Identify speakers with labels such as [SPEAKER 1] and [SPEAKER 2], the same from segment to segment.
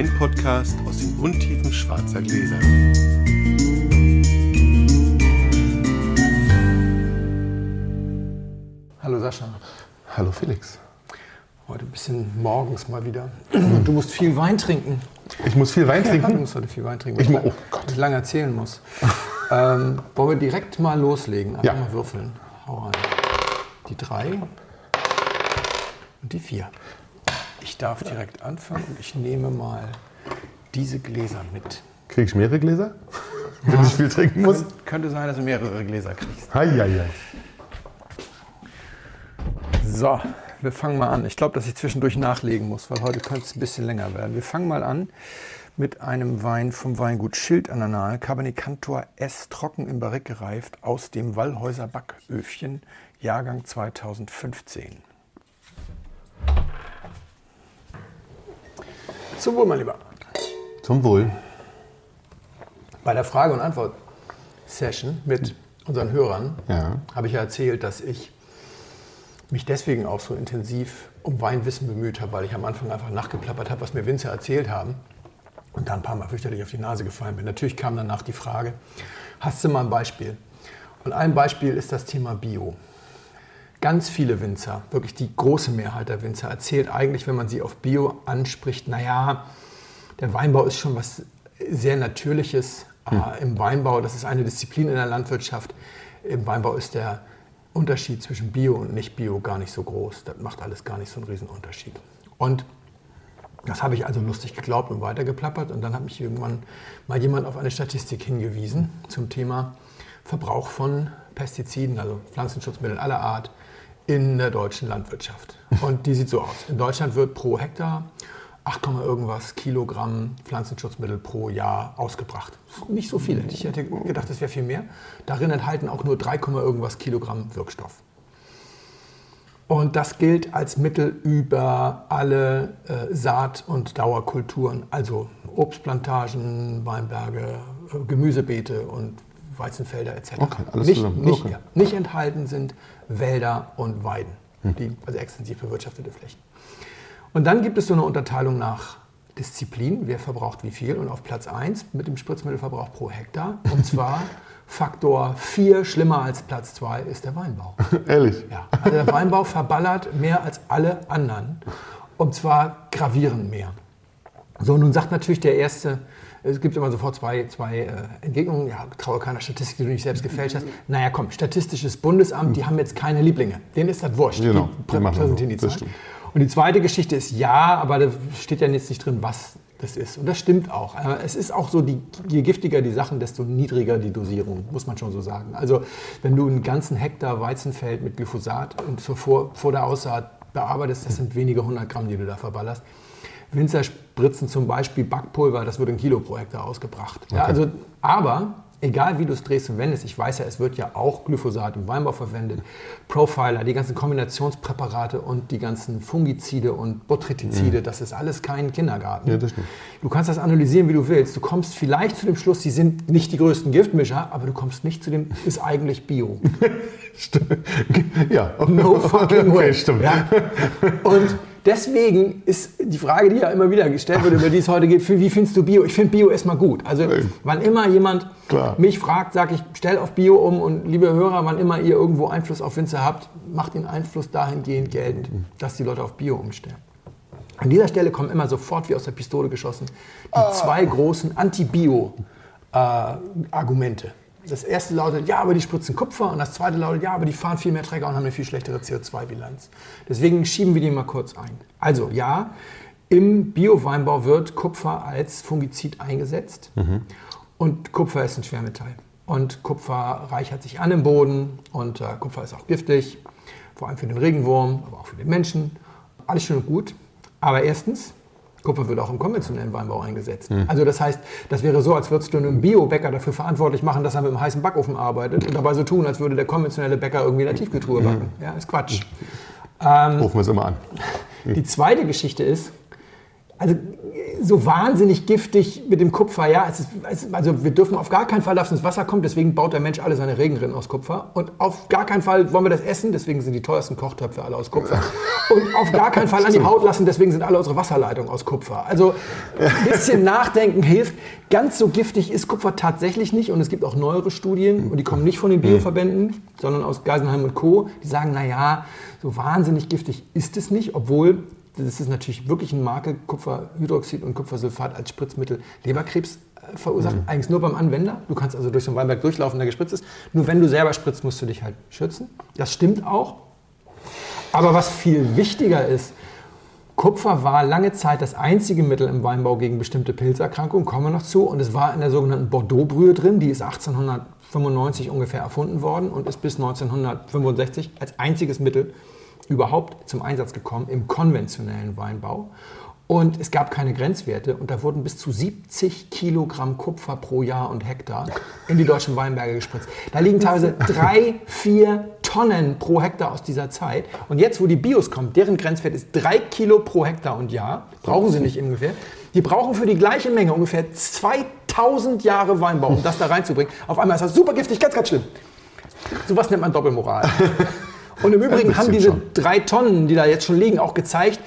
[SPEAKER 1] Weinpodcast aus den Untiefen schwarzer Gläser.
[SPEAKER 2] Hallo Sascha.
[SPEAKER 3] Hallo Felix.
[SPEAKER 2] Heute ein bisschen morgens mal wieder. Du musst viel Wein trinken.
[SPEAKER 3] Ich muss viel Wein
[SPEAKER 2] Ja,
[SPEAKER 3] trinken.
[SPEAKER 2] du musst heute viel Wein trinken.
[SPEAKER 3] Ich
[SPEAKER 2] weil
[SPEAKER 3] mu- oh Gott.
[SPEAKER 2] ich lange erzählen muss. ähm, wollen wir direkt mal loslegen? Einfach
[SPEAKER 3] Ja.
[SPEAKER 2] mal würfeln. Hau rein. Die drei und die vier. Ich darf direkt anfangen und ich nehme mal diese Gläser mit.
[SPEAKER 3] Krieg ich mehrere Gläser? Wenn ich viel trinken muss?
[SPEAKER 2] Könnte sein, dass du mehrere Gläser kriegst.
[SPEAKER 3] Hei, hei, hei.
[SPEAKER 2] So, wir fangen mal an. Ich glaube, dass ich zwischendurch nachlegen muss, weil heute könnte es ein bisschen länger werden. Wir fangen mal an mit einem Wein vom Weingut Schild an der Nahe. Cabernet Cantor S, trocken im Barrique gereift, aus dem Wallhäuser Backöfchen, Jahrgang 2015. Zum Wohl, mein Lieber.
[SPEAKER 3] Zum Wohl.
[SPEAKER 2] Bei der Frage- und Antwort-Session mit unseren Hörern
[SPEAKER 3] Ja.
[SPEAKER 2] habe ich ja erzählt, dass ich mich deswegen auch so intensiv um Weinwissen bemüht habe, weil ich am Anfang einfach nachgeplappert habe, was mir Winzer erzählt haben und da ein paar Mal fürchterlich auf die Nase gefallen bin. Natürlich kam danach die Frage, hast du mal ein Beispiel? Und ein Beispiel ist das Thema Bio. Ganz viele Winzer, wirklich die große Mehrheit der Winzer, erzählt eigentlich, wenn man sie auf Bio anspricht, naja, der Weinbau ist schon was sehr Natürliches äh, im Weinbau. Das ist eine Disziplin in der Landwirtschaft. Im Weinbau ist der Unterschied zwischen Bio und Nicht-Bio gar nicht so groß. Das macht alles gar nicht so einen riesen Unterschied. Und das habe ich also lustig geglaubt und weitergeplappert. Und dann hat mich irgendwann mal jemand auf eine Statistik hingewiesen zum Thema Verbrauch von Pestiziden, also Pflanzenschutzmitteln aller Art, in der deutschen Landwirtschaft. Und die sieht so aus. In Deutschland wird pro Hektar 8, irgendwas Kilogramm Pflanzenschutzmittel pro Jahr ausgebracht. Nicht so viel. Ich hätte gedacht, das wäre viel mehr. Darin enthalten auch nur 3, irgendwas Kilogramm Wirkstoff. Und das gilt als Mittel über alle äh, Saat- und Dauerkulturen, also Obstplantagen, Weinberge, äh, Gemüsebeete und Weizenfelder etc.
[SPEAKER 3] Okay, alles
[SPEAKER 2] nicht,
[SPEAKER 3] zusammen.
[SPEAKER 2] Nicht,
[SPEAKER 3] Okay.
[SPEAKER 2] ja, nicht enthalten sind Wälder und Weiden, die, also extensiv bewirtschaftete Flächen. Und dann gibt es so eine Unterteilung nach Disziplin, wer verbraucht wie viel. Und auf Platz 1 mit dem Spritzmittelverbrauch pro Hektar, und zwar Faktor 4, schlimmer als Platz 2, ist der Weinbau.
[SPEAKER 3] Ehrlich?
[SPEAKER 2] Ja, also der Weinbau verballert mehr als alle anderen. Und zwar gravierend mehr. So, nun sagt natürlich der Erste, es gibt immer sofort zwei, zwei äh, Entgegnungen. Ja, traue keiner Statistik, die du nicht selbst gefälscht hast. Naja, komm, Statistisches Bundesamt, die haben jetzt keine Lieblinge. Denen ist das wurscht.
[SPEAKER 3] Genau,
[SPEAKER 2] die prä präsentieren die Zahlen. Und die zweite Geschichte ist ja, aber da steht ja jetzt nicht drin, was das ist. Und das stimmt auch. Es ist auch so, die, je giftiger die Sachen, desto niedriger die Dosierung, muss man schon so sagen. Also wenn du einen ganzen Hektar Weizenfeld mit Glyphosat und vor, vor der Aussaat bearbeitest, das sind wenige hundert Gramm, die du da verballerst. Winzer spritzen zum Beispiel Backpulver, das wird ein Kilo pro Hektar ausgebracht. Ja, also, aber egal wie du es drehst und wendest, ich weiß ja, es wird ja auch Glyphosat im Weinbau verwendet, Profiler, die ganzen Kombinationspräparate und die ganzen Fungizide und Botrytizide, das ist alles kein Kindergarten.
[SPEAKER 3] Ja, das stimmt.
[SPEAKER 2] Du kannst das analysieren, wie du willst. Du kommst vielleicht zu dem Schluss, sie sind nicht die größten Giftmischer, aber du kommst nicht zu dem, ist eigentlich Bio.
[SPEAKER 3] Ja.
[SPEAKER 2] No fucking way.
[SPEAKER 3] Okay, stimmt.
[SPEAKER 2] Ja. Und deswegen ist die Frage, die ja immer wieder gestellt wird, über die es heute geht, wie findest du Bio? Ich finde Bio erstmal gut. Also wann immer jemand
[SPEAKER 3] Klar.
[SPEAKER 2] mich fragt, sage ich, stell auf Bio um und liebe Hörer, wann immer ihr irgendwo Einfluss auf Winzer habt, macht den Einfluss dahingehend geltend, dass die Leute auf Bio umstellen. An dieser Stelle kommen immer sofort wie aus der Pistole geschossen die zwei großen Anti-Bio-Argumente. Das erste lautet, ja, aber die spritzen Kupfer und das zweite lautet, ja, aber die fahren viel mehr Trecker und haben eine viel schlechtere CO2-Bilanz. Deswegen schieben wir die mal kurz ein. Also ja, im Bio-Weinbau wird Kupfer als Fungizid eingesetzt und Kupfer ist ein Schwermetall. Und Kupfer reichert sich an im Boden und äh, Kupfer ist auch giftig, vor allem für den Regenwurm, aber auch für den Menschen. Alles schön und gut. Aber erstens, Kupfer wird auch im konventionellen Weinbau eingesetzt. Also das heißt, das wäre so, als würdest du einen Biobäcker dafür verantwortlich machen, dass er mit einem heißen Backofen arbeitet und dabei so tun, als würde der konventionelle Bäcker irgendwie in der Tiefkühltruhe backen. Ja, ist Quatsch.
[SPEAKER 3] Rufen wir es immer an.
[SPEAKER 2] Die zweite Geschichte ist, also so wahnsinnig giftig mit dem Kupfer. Ja, es ist, also wir dürfen auf gar keinen Fall, dass ins Wasser kommt. Deswegen baut der Mensch alle seine Regenrinnen aus Kupfer. Und auf gar keinen Fall wollen wir das essen. Deswegen sind die teuersten Kochtöpfe alle aus Kupfer. Und auf gar keinen Fall an die Haut lassen. Deswegen sind alle unsere Wasserleitungen aus Kupfer. Also ein bisschen Nachdenken hilft. Ganz so giftig ist Kupfer tatsächlich nicht. Und es gibt auch neuere Studien. Und die kommen nicht von den Bioverbänden, sondern aus Geisenheim und Co. Die sagen, na ja, so wahnsinnig giftig ist es nicht, obwohl das ist natürlich wirklich ein Makel, Kupferhydroxid und Kupfersulfat als Spritzmittel Leberkrebs äh, verursacht. Eigentlich nur beim Anwender. Du kannst also durch so einen Weinberg durchlaufen, der gespritzt ist. Nur wenn du selber spritzt, musst du dich halt schützen. Das stimmt auch. Aber was viel wichtiger ist, Kupfer war lange Zeit das einzige Mittel im Weinbau gegen bestimmte Pilzerkrankungen, kommen wir noch zu. Und es war in der sogenannten Bordeaux-Brühe drin, die ist 1895 ungefähr erfunden worden und ist bis 1965 als einziges Mittel überhaupt zum Einsatz gekommen im konventionellen Weinbau. Und es gab keine Grenzwerte und da wurden bis zu 70 Kilogramm Kupfer pro Jahr und Hektar in die deutschen Weinberge gespritzt. Da liegen teilweise drei, vier Tonnen pro Hektar aus dieser Zeit. Und jetzt, wo die Bios kommen, deren Grenzwert ist drei Kilo pro Hektar und Jahr, brauchen sie nicht ungefähr. Die brauchen für die gleiche Menge ungefähr 2000 Jahre Weinbau, um das da reinzubringen. Auf einmal ist das super giftig, ganz, ganz schlimm. Sowas nennt man Doppelmoral. Und im Übrigen haben diese schon. drei Tonnen, die da jetzt schon liegen, auch gezeigt,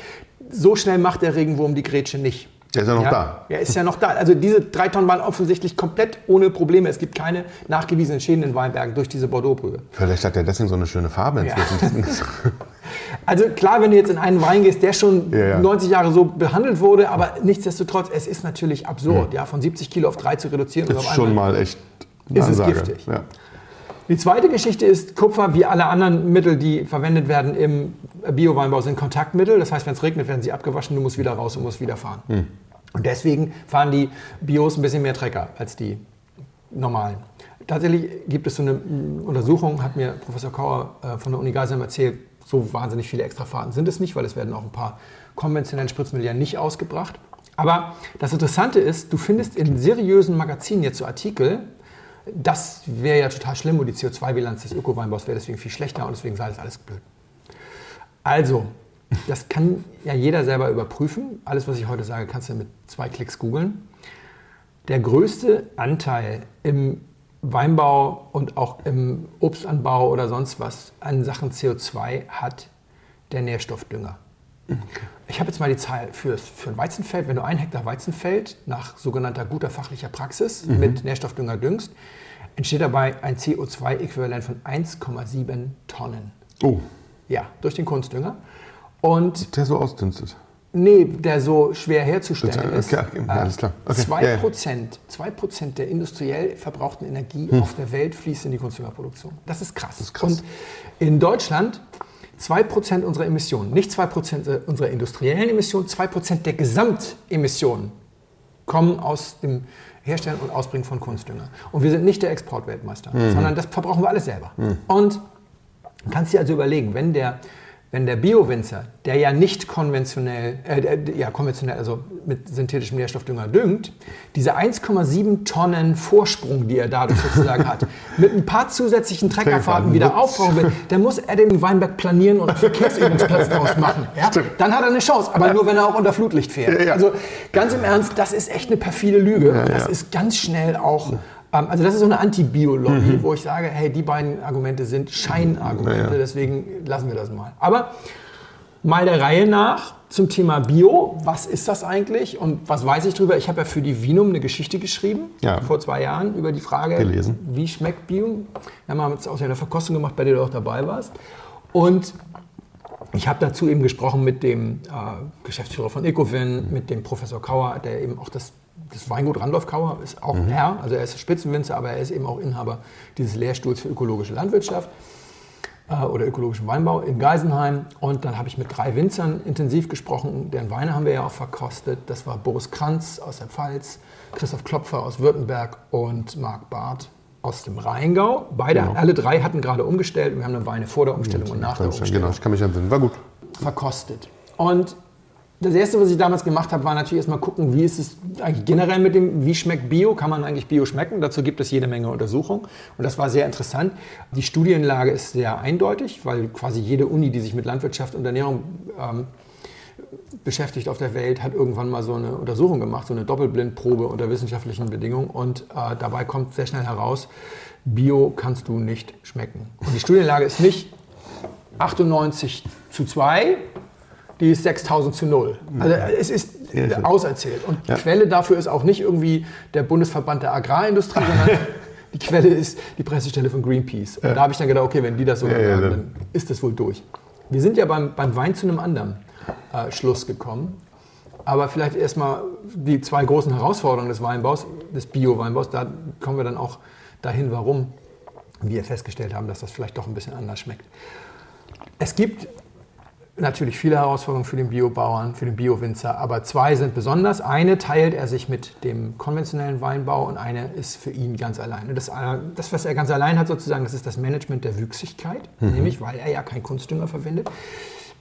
[SPEAKER 2] so schnell macht der Regenwurm die Grätsche nicht.
[SPEAKER 3] Der ist ja noch ja, da.
[SPEAKER 2] Er ist ja noch da. Also diese drei Tonnen waren offensichtlich komplett ohne Probleme. Es gibt keine nachgewiesenen Schäden in Weinbergen durch diese Bordeaux-Brühe.
[SPEAKER 3] Vielleicht hat er deswegen so eine schöne Farbe inzwischen. Ja.
[SPEAKER 2] also klar, wenn du jetzt in einen Wein gehst, der schon ja, 90 Jahre so behandelt wurde, aber nichtsdestotrotz, es ist natürlich absurd, ja, von 70 Kilo auf 3 zu reduzieren.
[SPEAKER 3] Das ist schon mal echt
[SPEAKER 2] ist es giftig. Die zweite Geschichte ist, Kupfer, wie alle anderen Mittel, die verwendet werden im Bio-Weinbau, sind Kontaktmittel. Das heißt, wenn es regnet, werden sie abgewaschen, du musst wieder raus und musst wieder fahren. Hm. Und deswegen fahren die Bios ein bisschen mehr Trecker als die normalen. Tatsächlich gibt es so eine Untersuchung, hat mir Professor Kauer äh, von der Uni Geisheim erzählt, so wahnsinnig viele Extrafahrten sind es nicht, weil es werden auch ein paar konventionelle Spritzmittel ja nicht ausgebracht. Aber das Interessante ist, du findest in seriösen Magazinen jetzt so Artikel, das wäre ja total schlimm und die CO2-Bilanz des Öko-Weinbaus wäre deswegen viel schlechter und deswegen sei das alles blöd. Also, das kann ja jeder selber überprüfen. Alles, was ich heute sage, kannst du mit zwei Klicks googeln. Der größte Anteil im Weinbau und auch im Obstanbau oder sonst was an Sachen CO2 hat der Nährstoffdünger. Ich habe jetzt mal die Zahl für, für ein Weizenfeld. Wenn du ein Hektar Weizenfeld nach sogenannter guter fachlicher Praxis mhm. mit Nährstoffdünger düngst, entsteht dabei ein CO2-Äquivalent von 1,7 Tonnen.
[SPEAKER 3] Oh.
[SPEAKER 2] Ja, durch den Kunstdünger. Und
[SPEAKER 3] der so ausdünstet.
[SPEAKER 2] Nee, der so schwer herzustellen ist.
[SPEAKER 3] Okay, okay, alles klar. Okay.
[SPEAKER 2] 2%, ja, ja. 2 der industriell verbrauchten Energie hm. auf der Welt fließt in die Kunstdüngerproduktion. Das ist krass. Das ist krass. Und in Deutschland 2% unserer Emissionen, nicht 2% unserer industriellen Emissionen, 2% der Gesamtemissionen kommen aus dem Herstellen und Ausbringen von Kunstdünger. Und wir sind nicht der Exportweltmeister, mhm. sondern das verbrauchen wir alles selber. Mhm. Und du kannst dir also überlegen, wenn der wenn der Bio-Winzer, der ja nicht konventionell, äh, ja, konventionell, also mit synthetischem Nährstoffdünger düngt, diese 1,7 Tonnen Vorsprung, die er dadurch sozusagen hat, mit ein paar zusätzlichen Treckerfahrten wieder aufbauen will, dann muss er den Weinberg planieren und einen Verkehrsübungsplatz draus machen. Ja? Dann hat er eine Chance, aber nur wenn er auch unter Flutlicht fährt. Also ganz im Ernst, das ist echt eine perfide Lüge. Das ist ganz schnell auch also das ist so eine Anti-Biologie, mhm. wo ich sage, hey, die beiden Argumente sind Scheinargumente, ja, ja. deswegen lassen wir das mal. Aber mal der Reihe nach zum Thema Bio. Was ist das eigentlich und was weiß ich darüber? Ich habe ja für die Vinum eine Geschichte geschrieben, ja. vor zwei Jahren, über die Frage,
[SPEAKER 3] Gelesen.
[SPEAKER 2] wie schmeckt Bio? Wir haben jetzt auch eine Verkostung gemacht, bei der du auch dabei warst. Und ich habe dazu eben gesprochen mit dem äh, Geschäftsführer von Ecovin, mit dem Professor Kauer, der eben auch das das Weingut Randolph Kauer ist auch mhm. Herr, also er ist Spitzenwinzer, aber er ist eben auch Inhaber dieses Lehrstuhls für ökologische Landwirtschaft äh, oder ökologischen Weinbau in Geisenheim. Und dann habe ich mit drei Winzern intensiv gesprochen, deren Weine haben wir ja auch verkostet. Das war Boris Kranz aus der Pfalz, Christoph Klopfer aus Württemberg und Marc Barth aus dem Rheingau. Beide, genau. alle drei hatten gerade umgestellt. Wir haben dann Weine vor der Umstellung ja, und nach der Umstellung.
[SPEAKER 3] Genau, ich kann mich entsinnen. War gut.
[SPEAKER 2] Verkostet. Und das erste, was ich damals gemacht habe, war natürlich erstmal gucken, wie ist es eigentlich generell mit dem, wie schmeckt Bio? Kann man eigentlich Bio schmecken? Dazu gibt es jede Menge Untersuchungen. Und das war sehr interessant. Die Studienlage ist sehr eindeutig, weil quasi jede Uni, die sich mit Landwirtschaft und Ernährung ähm, beschäftigt auf der Welt, hat irgendwann mal so eine Untersuchung gemacht, so eine Doppelblindprobe unter wissenschaftlichen Bedingungen. Und äh, dabei kommt sehr schnell heraus, Bio kannst du nicht schmecken. Und die Studienlage ist nicht 98 zu 2, die ist 6000 zu 0. Also es ist
[SPEAKER 3] Ja,
[SPEAKER 2] auserzählt. Und die
[SPEAKER 3] Ja.
[SPEAKER 2] Quelle dafür ist auch nicht irgendwie der Bundesverband der Agrarindustrie, sondern die Quelle ist die Pressestelle von Greenpeace. Und da habe ich dann gedacht, okay, wenn die das so
[SPEAKER 3] Ja, ja, dann-
[SPEAKER 2] dann ist das wohl durch. Wir sind ja beim, beim Wein zu einem anderen äh, Schluss gekommen. Aber vielleicht erstmal die zwei großen Herausforderungen des Weinbaus, des Bio-Weinbaus, da kommen wir dann auch dahin, warum wir festgestellt haben, dass das vielleicht doch ein bisschen anders schmeckt. Es gibt natürlich viele Herausforderungen für den Biobauern, für den Bio-Winzer, aber zwei sind besonders. Eine teilt er sich mit dem konventionellen Weinbau und eine ist für ihn ganz alleine. Das, äh, das was er ganz allein hat sozusagen, das ist das Management der Wüchsigkeit, nämlich weil er ja keinen Kunstdünger verwendet.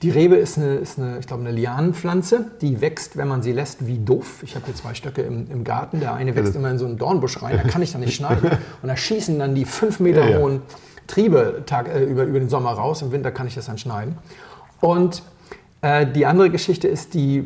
[SPEAKER 2] Die Rebe ist eine, ist eine, ich glaube, eine Lianenpflanze, die wächst, wenn man sie lässt, wie doof. Ich habe hier zwei Stöcke im, im Garten. Der eine wächst immer in so einen Dornbusch rein, da kann ich dann nicht schneiden. Und da schießen dann die fünf Meter
[SPEAKER 3] Ja, ja.
[SPEAKER 2] hohen Triebe Tag, äh, über, über den Sommer raus. Im Winter kann ich das dann schneiden. Und äh, die andere Geschichte ist, die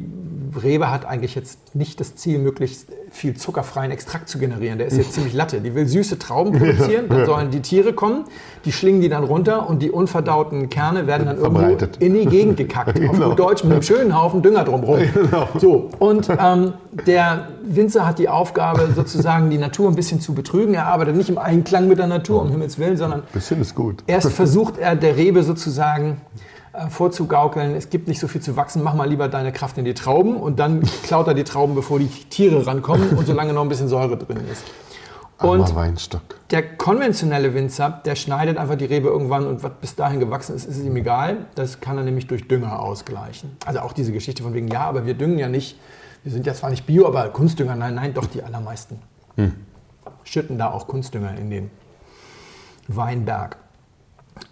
[SPEAKER 2] Rebe hat eigentlich jetzt nicht das Ziel, möglichst viel zuckerfreien Extrakt zu generieren. Der ist jetzt ziemlich latte. Die will süße Trauben produzieren, dann sollen die Tiere kommen, die schlingen die dann runter und die unverdauten Kerne werden dann irgendwo in die Gegend gekackt. Auf
[SPEAKER 3] Genau.
[SPEAKER 2] gut Deutsch mit einem schönen Haufen Dünger drumherum. So, und ähm, der Winzer hat die Aufgabe, sozusagen die Natur ein bisschen zu betrügen. Er arbeitet nicht im Einklang mit der Natur, um Himmels Willen, sondern
[SPEAKER 3] Bisschen ist gut.
[SPEAKER 2] Erst versucht er der Rebe sozusagen vorzugaukeln, es gibt nicht so viel zu wachsen, mach mal lieber deine Kraft in die Trauben und dann klaut er die Trauben, bevor die Tiere rankommen und solange noch ein bisschen Säure drin ist. Und der konventionelle Winzer, der schneidet einfach die Rebe irgendwann und was bis dahin gewachsen ist, ist ihm egal. Das kann er nämlich durch Dünger ausgleichen. Also auch diese Geschichte von wegen, ja, aber wir düngen ja nicht, wir sind ja zwar nicht Bio, aber Kunstdünger, nein, nein, doch die allermeisten. Schütten da auch Kunstdünger in den Weinberg.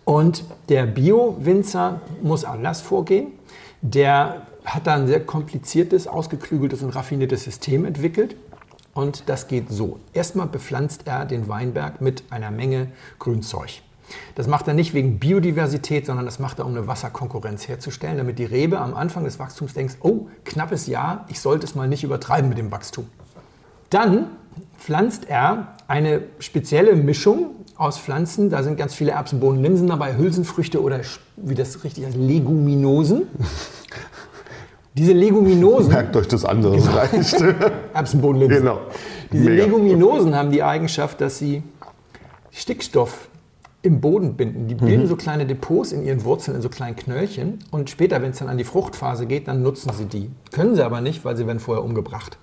[SPEAKER 2] Und der Bio-Winzer muss anders vorgehen. Der hat da ein sehr kompliziertes, ausgeklügeltes und raffiniertes System entwickelt. Und das geht so. Erstmal bepflanzt er den Weinberg mit einer Menge Grünzeug. Das macht er nicht wegen Biodiversität, sondern das macht er, um eine Wasserkonkurrenz herzustellen, damit die Rebe am Anfang des Wachstums denkt, oh, knappes Jahr, ich sollte es mal nicht übertreiben mit dem Wachstum. Dann pflanzt er eine spezielle Mischung aus Pflanzen. Da sind ganz viele Erbsen, Bohnen, Linsen dabei, Hülsenfrüchte oder wie das richtig heißt, Leguminosen. Diese Leguminosen,
[SPEAKER 3] Merkt euch das andere, das reicht.
[SPEAKER 2] Erbsen, Bohnen, Linsen.
[SPEAKER 3] genau.
[SPEAKER 2] Diese
[SPEAKER 3] Mega.
[SPEAKER 2] Leguminosen haben die Eigenschaft, dass sie Stickstoff im Boden binden. Die
[SPEAKER 3] Mhm.
[SPEAKER 2] bilden so kleine Depots in ihren Wurzeln, in so kleinen Knöllchen. Und später, wenn es dann an die Fruchtphase geht, dann nutzen sie die. Können sie aber nicht, weil sie werden vorher umgebracht.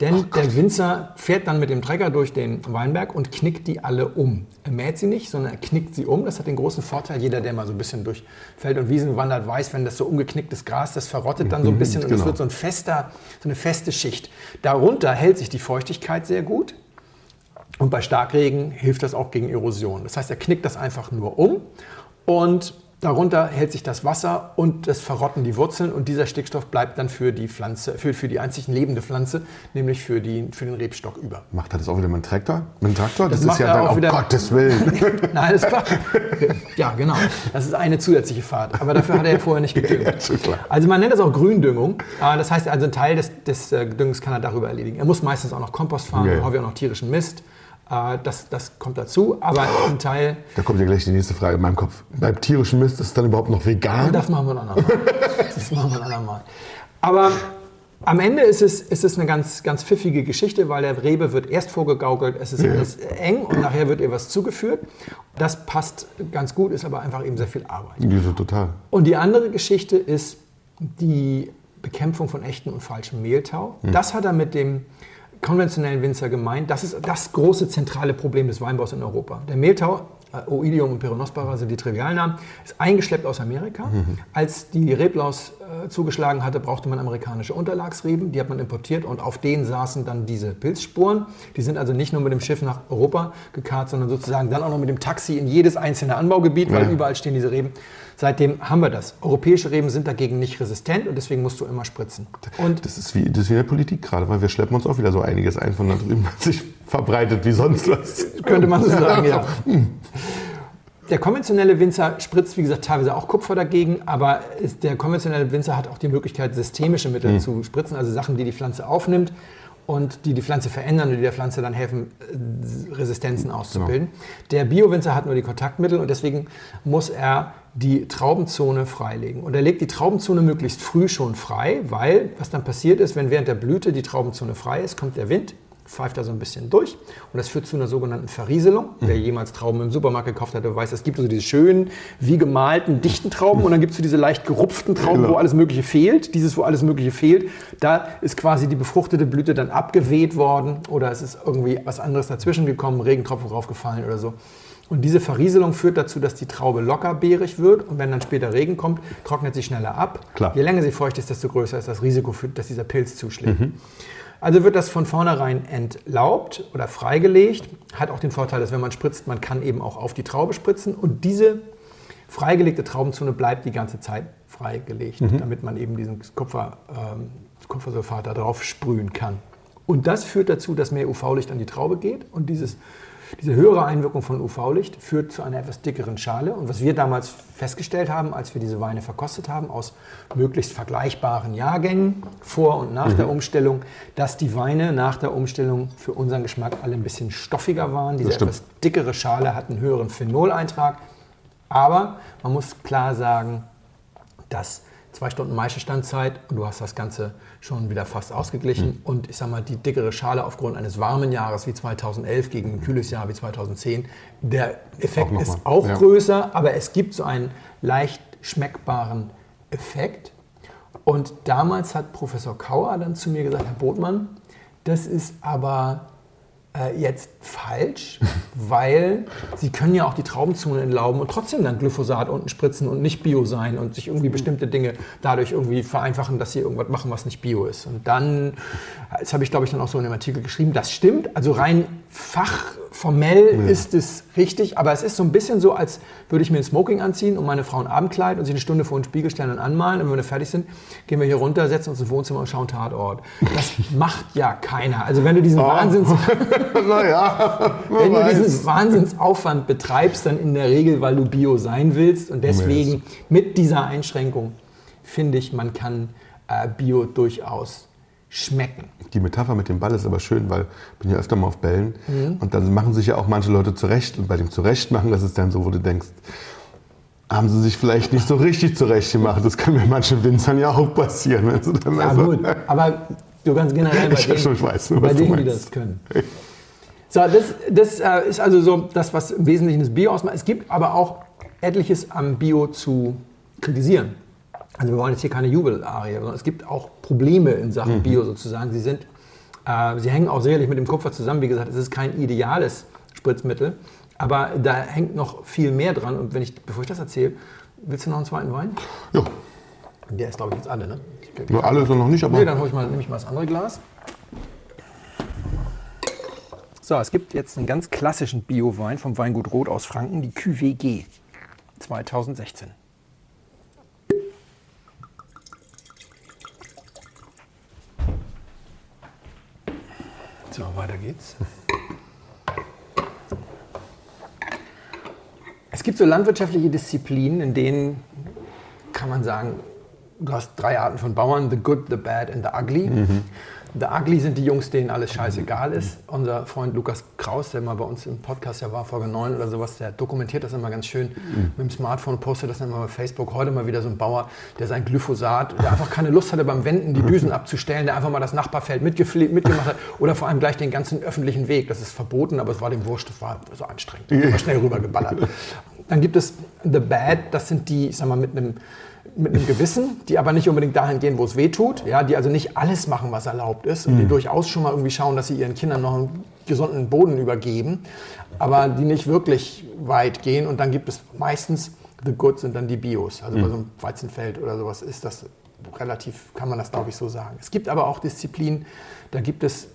[SPEAKER 2] Denn der Winzer fährt dann mit dem Trecker durch den Weinberg und knickt die alle um. Er mäht sie nicht, sondern er knickt sie um. Das hat den großen Vorteil, jeder, der mal so ein bisschen durch Feld und Wiesen wandert, weiß, wenn das so umgeknicktes Gras, das verrottet dann so ein bisschen und es
[SPEAKER 3] genau.
[SPEAKER 2] wird so, ein fester, so eine feste Schicht. Darunter hält sich die Feuchtigkeit sehr gut. Und bei Starkregen hilft das auch gegen Erosion. Das heißt, er knickt das einfach nur um und darunter hält sich das Wasser und das verrotten die Wurzeln und dieser Stickstoff bleibt dann für die Pflanze, für, für die einzig lebende Pflanze, nämlich für, die, für den Rebstock über.
[SPEAKER 3] Macht er das auch wieder mit dem Traktor? Mit dem Traktor? Das,
[SPEAKER 2] macht
[SPEAKER 3] ist ja dann
[SPEAKER 2] auch wieder-
[SPEAKER 3] Gottes Willen.
[SPEAKER 2] Nein, das war, ja genau. Das ist eine zusätzliche Fahrt, aber dafür hat er ja vorher nicht gedüngt.
[SPEAKER 3] Ja, klar.
[SPEAKER 2] Also man nennt das auch Gründüngung. Ah, Das heißt, also ein Teil des, des äh, Düngens kann er darüber erledigen. Er muss meistens auch noch Kompost fahren, habe ich auch noch tierischen Mist. Äh, Das, das kommt dazu, aber ein Teil
[SPEAKER 3] Da kommt ja gleich die nächste Frage in meinem Kopf. Beim tierischen Mist ist es dann überhaupt noch vegan?
[SPEAKER 2] Das machen wir ein andermal. Das machen wir ein andermal. Aber am Ende ist es, ist es eine ganz, ganz pfiffige Geschichte, weil der Rebe wird erst vorgegaukelt, es ist alles eng und nachher wird ihr was zugeführt. Das passt ganz gut, ist aber einfach eben sehr viel Arbeit.
[SPEAKER 3] Ja, total.
[SPEAKER 2] Und die andere Geschichte ist die Bekämpfung von echten und falschem Mehltau. Das hat er mit dem konventionellen Winzer gemeint. Das ist das große zentrale Problem des Weinbaus in Europa. Der Mehltau, Oidium und Peronospora sind die Trivialnamen, ist eingeschleppt aus Amerika. Als die Reblaus äh, zugeschlagen hatte, brauchte man amerikanische Unterlagsreben. Die hat man importiert und auf denen saßen dann diese Pilzspuren. Die sind also nicht nur mit dem Schiff nach Europa gekarrt, sondern sozusagen dann auch noch mit dem Taxi in jedes einzelne Anbaugebiet, weil
[SPEAKER 3] Ja.
[SPEAKER 2] überall stehen diese Reben. Seitdem haben wir das. Europäische Reben sind dagegen nicht resistent und deswegen musst du immer spritzen. Und
[SPEAKER 3] Das ist, wie, das ist wie in der Politik gerade, weil wir schleppen uns auch wieder so einiges ein von da drüben, was sich verbreitet wie sonst was.
[SPEAKER 2] könnte man so sagen, ja. der konventionelle Winzer spritzt, wie gesagt, teilweise auch Kupfer dagegen, aber ist, der konventionelle Winzer hat auch die Möglichkeit, systemische Mittel
[SPEAKER 3] Mhm.
[SPEAKER 2] zu spritzen, also Sachen, die die Pflanze aufnimmt und die die Pflanze verändern und die der Pflanze dann helfen, äh, Resistenzen auszubilden.
[SPEAKER 3] Genau.
[SPEAKER 2] Der Bio-Winzer hat nur die Kontaktmittel und deswegen muss er die Traubenzone freilegen. Und er legt die Traubenzone möglichst früh schon frei, weil was dann passiert ist, wenn während der Blüte die Traubenzone frei ist, kommt der Wind, pfeift da so ein bisschen durch und das führt zu einer sogenannten Verrieselung. Wer jemals Trauben im Supermarkt gekauft hat, der weiß, es gibt also diese schönen, wie gemalten, dichten Trauben und dann gibt es so diese leicht gerupften Trauben,
[SPEAKER 3] Genau.
[SPEAKER 2] wo alles Mögliche fehlt. Dieses, wo alles Mögliche fehlt, da ist quasi die befruchtete Blüte dann abgeweht worden oder es ist irgendwie was anderes dazwischen gekommen, Regentropfen raufgefallen oder so. Und diese Verrieselung führt dazu, dass die Traube lockerbeerig wird und wenn dann später Regen kommt, trocknet sie schneller ab.
[SPEAKER 3] Klar.
[SPEAKER 2] Je länger sie feucht ist, desto größer ist das Risiko, für, dass dieser Pilz zuschlägt. Also wird das von vornherein entlaubt oder freigelegt. Hat auch den Vorteil, dass wenn man spritzt, man kann eben auch auf die Traube spritzen. Und diese freigelegte Traubenzone bleibt die ganze Zeit freigelegt, damit man eben diesen Kupfer, ähm, Kupfersulfat da drauf sprühen kann. Und das führt dazu, dass mehr UV-Licht an die Traube geht. Und dieses, diese höhere Einwirkung von UV-Licht führt zu einer etwas dickeren Schale. Und was wir damals festgestellt haben, als wir diese Weine verkostet haben, aus möglichst vergleichbaren Jahrgängen vor und nach der Umstellung, dass die Weine nach der Umstellung für unseren Geschmack alle ein bisschen stoffiger waren. Diese etwas dickere Schale hat einen höheren Phenoleintrag. Aber man muss klar sagen, dass zwei Stunden Maischestandzeit und du hast das Ganze schon wieder fast ausgeglichen.
[SPEAKER 3] Hm.
[SPEAKER 2] Und ich sag mal, die dickere Schale aufgrund eines warmen Jahres wie 2011 gegen ein kühles Jahr wie 2010, der Effekt
[SPEAKER 3] Auch
[SPEAKER 2] ist auch
[SPEAKER 3] ja.
[SPEAKER 2] größer, aber es gibt so einen leicht schmeckbaren Effekt. Und damals hat Professor Kauer dann zu mir gesagt, Herr Botmann, das ist aber äh, jetzt falsch, weil Sie können ja auch die Traubenzone entlauben und trotzdem dann Glyphosat unten spritzen und nicht Bio sein und sich irgendwie bestimmte Dinge dadurch irgendwie vereinfachen, dass Sie irgendwas machen, was nicht Bio ist. Und dann, das habe ich glaube ich dann auch so in dem Artikel geschrieben, das stimmt, also rein fachformell ist es richtig, aber es ist so ein bisschen so, als würde ich mir ein Smoking anziehen und meine Frau ein Abendkleid und sie eine Stunde vor den Spiegel stellen und anmalen und wenn wir fertig sind, gehen wir hier runter, setzen uns ins Wohnzimmer und schauen Tatort. Das macht ja keiner. Also wenn du diesen Wahnsinns
[SPEAKER 3] naja,
[SPEAKER 2] wenn du
[SPEAKER 3] weiß.
[SPEAKER 2] diesen Wahnsinnsaufwand betreibst, dann in der Regel, weil du Bio sein willst. Und deswegen mit dieser Einschränkung finde ich, man kann äh, Bio durchaus schmecken.
[SPEAKER 3] Die Metapher mit dem Ball ist aber schön, weil ich bin ja öfter mal auf Bällen
[SPEAKER 2] Mhm.
[SPEAKER 3] und dann machen sich ja auch manche Leute zurecht und bei dem Zurechtmachen, das ist dann so, wo du denkst, haben sie sich vielleicht nicht so richtig zurecht gemacht. Das kann mir manchen Winzern ja auch passieren. Wenn sie dann
[SPEAKER 2] Ja
[SPEAKER 3] also-
[SPEAKER 2] gut, aber du ganz generell bei
[SPEAKER 3] Ich
[SPEAKER 2] denen,
[SPEAKER 3] schon, ich weiß
[SPEAKER 2] bei
[SPEAKER 3] du
[SPEAKER 2] denen die das können. So, das, das äh, ist also so das, was im Wesentlichen das Bio ausmacht. Es gibt aber auch etliches am Bio zu kritisieren. Also wir wollen jetzt hier keine Jubelarie, sondern es gibt auch Probleme in Sachen
[SPEAKER 3] Mhm.
[SPEAKER 2] Bio sozusagen. Sie sind, äh, sie hängen auch sicherlich mit dem Kupfer zusammen. Wie gesagt, es ist kein ideales Spritzmittel, aber da hängt noch viel mehr dran. Und wenn ich, bevor ich das erzähle, willst du noch einen zweiten Wein?
[SPEAKER 3] Ja,
[SPEAKER 2] Der ist, glaube ich, jetzt alle, ne?
[SPEAKER 3] nur alle so noch nicht, aber
[SPEAKER 2] Nee, dann hol ich mal, nehme ich mal das andere Glas. So, es gibt jetzt einen ganz klassischen Bio-Wein vom Weingut Roth aus Franken, die QWG 2016. So, weiter geht's. Es gibt so landwirtschaftliche Disziplinen, in denen kann man sagen, du hast drei Arten von Bauern, the good, the bad and the ugly. The ugly sind die Jungs, denen alles scheißegal ist. Unser Freund Lukas Kraus, der mal bei uns im Podcast ja war, Folge 9 oder sowas, der dokumentiert das immer ganz schön mit dem Smartphone, postet das immer bei Facebook. Heute mal wieder so ein Bauer, der sein Glyphosat, der einfach keine Lust hatte beim Wenden die Düsen abzustellen, der einfach mal das Nachbarfeld mitgemacht hat oder vor allem gleich den ganzen öffentlichen Weg. Das ist verboten, aber es war dem wurscht, das war so anstrengend. Immer schnell rübergeballert. Dann gibt es The Bad, das sind die, ich sag mal, mit einem mit einem Gewissen, die aber nicht unbedingt dahin gehen, wo es weh tut, ja, die also nicht alles machen, was erlaubt ist und die durchaus schon mal irgendwie schauen, dass sie ihren Kindern noch einen gesunden Boden übergeben, aber die nicht wirklich weit gehen und dann gibt es meistens the good sind dann die Bios, also bei so einem Weizenfeld oder sowas ist das relativ, kann man das glaube ich so sagen. Es gibt aber auch Disziplinen, da gibt es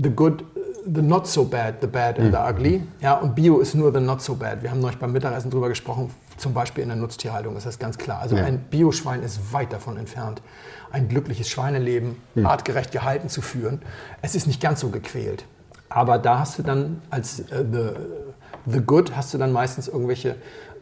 [SPEAKER 2] the good, the not so bad, the bad and the ugly. Ja, und Bio ist nur the not so bad. Wir haben neulich beim Mittagessen drüber gesprochen, zum Beispiel in der Nutztierhaltung ist das ganz klar. Also
[SPEAKER 3] Ja.
[SPEAKER 2] ein Bioschwein ist weit davon entfernt, ein glückliches Schweineleben artgerecht gehalten zu führen. Es ist nicht ganz so gequält. Aber da hast du dann als äh, the, The Good hast du dann meistens irgendwelche